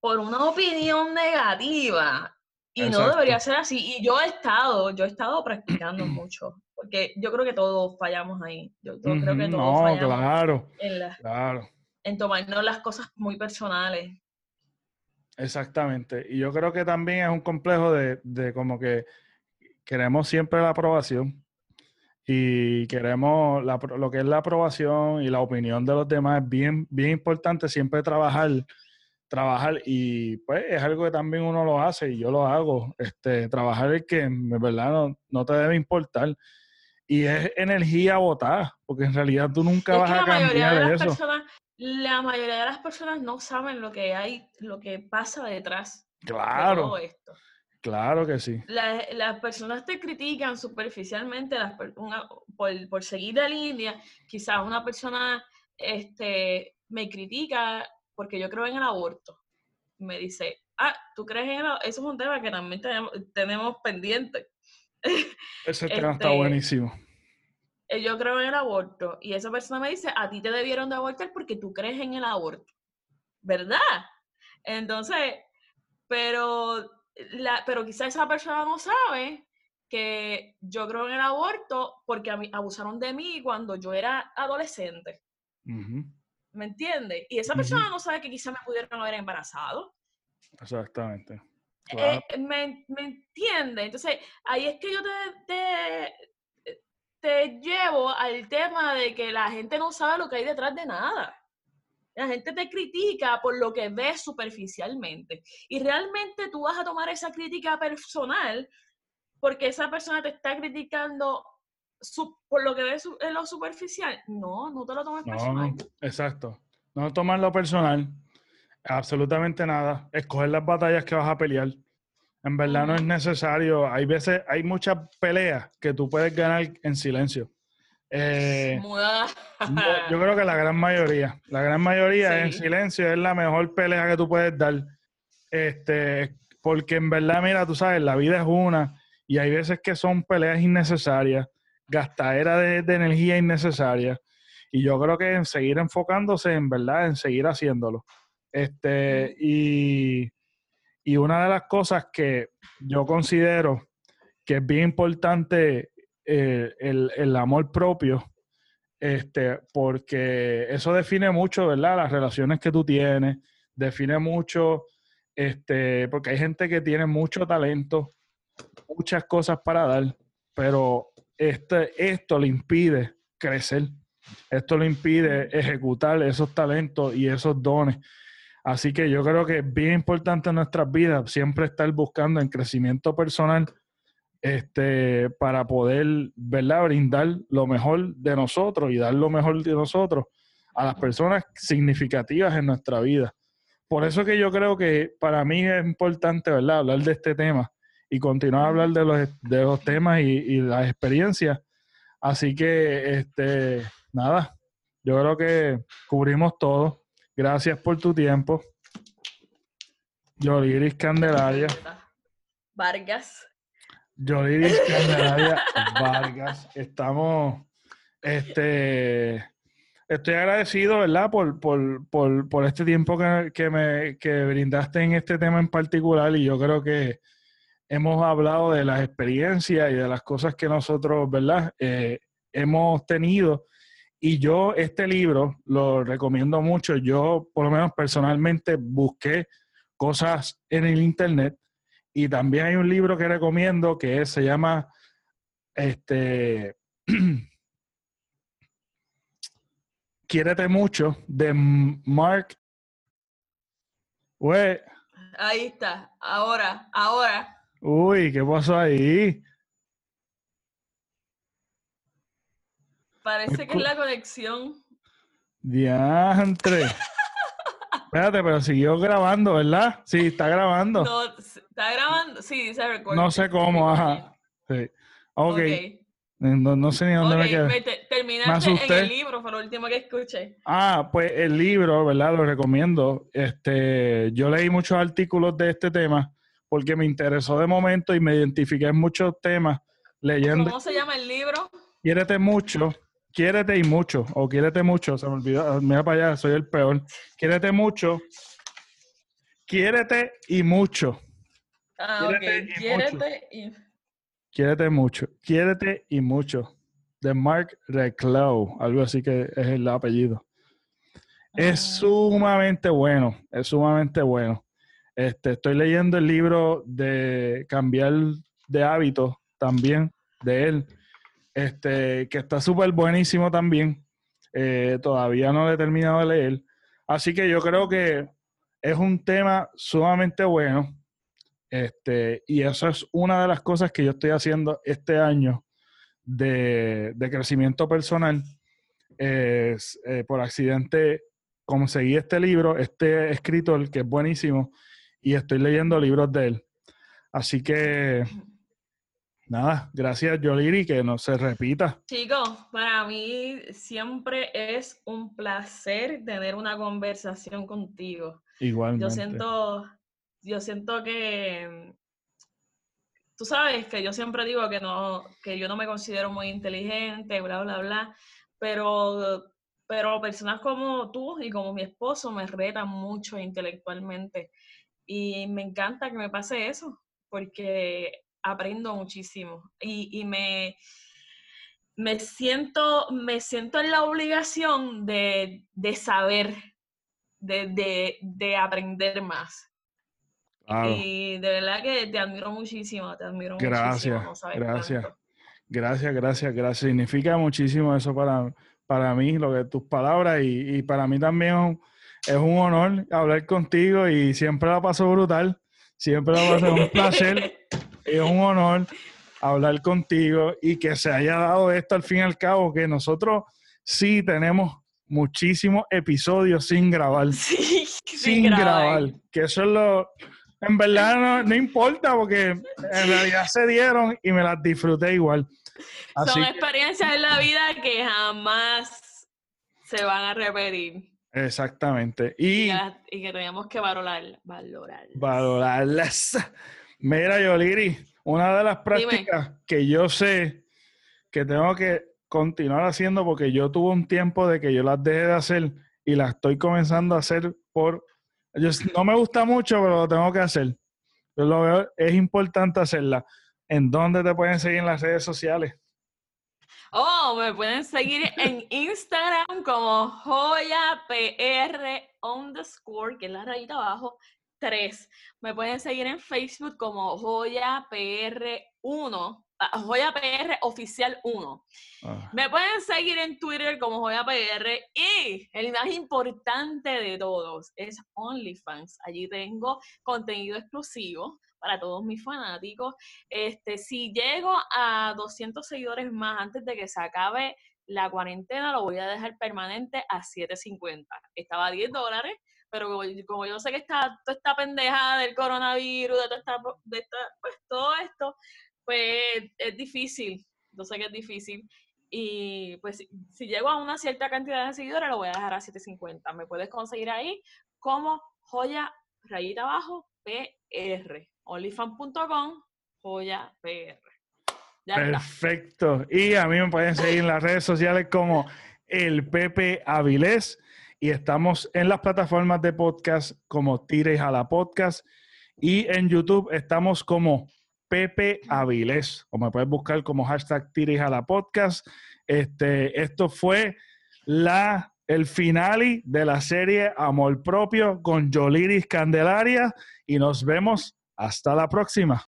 por una opinión negativa. Y no debería ser así. Y yo he estado, yo he estado practicando mucho. Porque yo creo que todos fallamos ahí. Yo, creo que todos no, claro, claro. en tomarnos las cosas muy personales. Exactamente. Y yo creo que también es un complejo de, de como que queremos siempre la aprobación y queremos la, lo que es la aprobación y la opinión de los demás es bien, bien importante siempre trabajar, trabajar y pues es algo que también uno lo hace y yo lo hago, este, trabajar es que en verdad no, no te debe importar y es energía botada, porque en realidad tú nunca vas a cambiar de, eso. la mayoría de las personas no saben lo que hay, lo que pasa detrás claro. de todo esto. Claro que sí. las personas te critican superficialmente las, por, por, seguir la línea. Quizás una persona este, me critica porque yo creo en el aborto. Me dice, ah, ¿tú crees en el aborto? Eso es un tema que también tenemos, pendiente. Ese tema está este, buenísimo. Eh, yo creo en el aborto. Y esa persona me dice, a ti te debieron de abortar porque tú crees en el aborto. ¿Verdad? Entonces, pero pero quizá esa persona no sabe que yo creo en el aborto porque a mí, abusaron de mí cuando yo era adolescente. ¿Me entiendes? Y esa persona no sabe que quizá me pudieron haber embarazado. Exactamente. Eh, me, me, entiende? Entonces, ahí es que yo te, te, te llevo al tema de que la gente no sabe lo que hay detrás de nada. La gente te critica por lo que ves superficialmente. Y realmente tú vas a tomar esa crítica personal porque esa persona te está criticando por lo que ves en lo superficial. No, no te lo tomes personal. Exacto. No tomarlo personal. Absolutamente nada. Escoger las batallas que vas a pelear. En verdad no es necesario. Hay veces, hay muchas peleas que tú puedes ganar en silencio. Eh, yo creo que la gran mayoría, la gran mayoría en silencio es la mejor pelea que tú puedes dar. Este, porque en verdad, mira, tú sabes, la vida es una y hay veces que son peleas innecesarias, gastadera de, energía innecesaria. Y yo creo que en seguir enfocándose en verdad, en seguir haciéndolo. Este, y, y una de las cosas que yo considero que es bien importante eh, el, amor propio, este, porque eso define mucho, ¿verdad? Las relaciones que tú tienes, define mucho, este, porque hay gente que tiene mucho talento, muchas cosas para dar, pero este, esto le impide crecer, esto le impide ejecutar esos talentos y esos dones. Así que yo creo que es bien importante en nuestras vidas siempre estar buscando en crecimiento personal este, para poder, ¿verdad?, brindar lo mejor de nosotros y dar lo mejor de nosotros a las personas significativas en nuestra vida. Por eso que yo creo que para mí es importante, ¿verdad?, hablar de este tema y continuar a hablar de los, de los temas y, y las experiencias. Así que, este, nada, yo creo que cubrimos todo. Gracias por tu tiempo. Yoliris Candelaria. Vargas. Yoliris Candelaria Vargas. Estamos, este, estoy agradecido, ¿verdad? Por, por, por, por este tiempo que, que, me que brindaste en este tema en particular y yo creo que hemos hablado de las experiencias y de las cosas que nosotros, ¿verdad? Eh, hemos tenido. Y yo este libro lo recomiendo mucho. Yo, por lo menos personalmente, busqué cosas en el Internet y también hay un libro que recomiendo que se llama este Quiérete mucho de Mark. Ahí está, ahora, ahora. Uy, ¿qué pasó ahí? Parece que es la conexión. Diantre. Espérate, pero siguió grabando, ¿verdad? Sí, está grabando. No, está grabando, sí, se recuerda. No sé cómo, ajá. Sí. Ok. No, sé ni dónde me quedé. terminaste en el libro, fue lo último que escuché. Ah, pues el libro, ¿verdad? Lo recomiendo. Este, yo leí muchos artículos de este tema porque me interesó de momento y me identifiqué en muchos temas leyendo. ¿Cómo se llama el libro? Quiérete mucho quiérete y mucho, o quiérete mucho, se me olvidó, ah, mira para allá, soy el peor. Quiérete mucho, quiérete y mucho. Ah, quiérete ok, y quiérete mucho. y... Quiérete mucho, quiérete y mucho. De Mark Reclau, algo así que es el apellido. Es sumamente bueno, es sumamente bueno. Este, estoy leyendo el libro de cambiar de hábitos también de él, este, que está súper buenísimo también. Eh, todavía no lo he terminado de leer. Así que yo creo que es un tema sumamente bueno. Este, y eso es una de las cosas que yo estoy haciendo este año de, crecimiento personal. Es, eh, por accidente conseguí este libro, este escritor que es buenísimo, y estoy leyendo libros de él. Así que, nada, gracias Yoliri, que no se repita. Chicos, para mí siempre es un placer tener una conversación contigo. Igualmente. Yo siento, yo siento que tú sabes que yo siempre digo que no, que yo no me considero muy inteligente, bla, bla, bla, pero, pero personas como tú y como mi esposo me retan mucho intelectualmente. Y me encanta que me pase eso, porque aprendo muchísimo y, y me, me, siento, me siento en la obligación de, de saber, de, de, de, aprender más. Y de verdad que te admiro muchísimo, te admiro gracias, muchísimo. gracias, gracias, gracias, gracias. Significa muchísimo eso para, para mí, lo que tus palabras y, y para mí también es un honor hablar contigo y siempre la paso brutal. Siempre la paso un placer. Es un honor hablar contigo y que se haya dado esto al fin y al cabo, que nosotros sí tenemos muchísimos episodios sin grabar. Sí, sin, grabar. Que eso es lo. En verdad no, importa porque en realidad se dieron y me las disfruté igual. Son experiencias en la vida que jamás se van a repetir. Exactamente. Y, y, que tenemos que valorar, valorar. Valorarlas. Mira, Yoliri, una de las prácticas que yo sé que tengo que continuar haciendo porque yo tuve un tiempo de que yo las dejé de hacer y las estoy comenzando a hacer por... no me gusta mucho, pero lo tengo que hacer. Yo lo veo, es importante hacerla. ¿En dónde te pueden seguir en las redes sociales? Oh, me pueden seguir en Instagram como joyapr underscore, que es la rayita abajo, 3. Me pueden seguir en Facebook como joyapr1, ah, joyapr oficial 1. Ah. Me pueden seguir en Twitter como joyapr y el más importante de todos es OnlyFans. Allí tengo contenido exclusivo para todos mis fanáticos. Este, si llego a 200 seguidores más antes de que se acabe la cuarentena, lo voy a dejar permanente a 7.50. Estaba a 10 dólares, pero como, yo sé que está toda esta pendeja del coronavirus, de, de pues, todo esto, pues es difícil. Yo sé que es difícil. Y pues si, llego a una cierta cantidad de seguidores, lo voy a dejar a 7.50. Me puedes conseguir ahí como joya rayita abajo PR olifan.com, joya PR. Perfecto. Y a mí me pueden seguir en las redes sociales como el Pepe Avilés y estamos en las plataformas de podcast como Tires a la Podcast y en YouTube estamos como Pepe Avilés o me puedes buscar como hashtag Tires a la Podcast. Este, esto fue la el finale de la serie Amor Propio con Yoliris Candelaria y nos vemos hasta la próxima.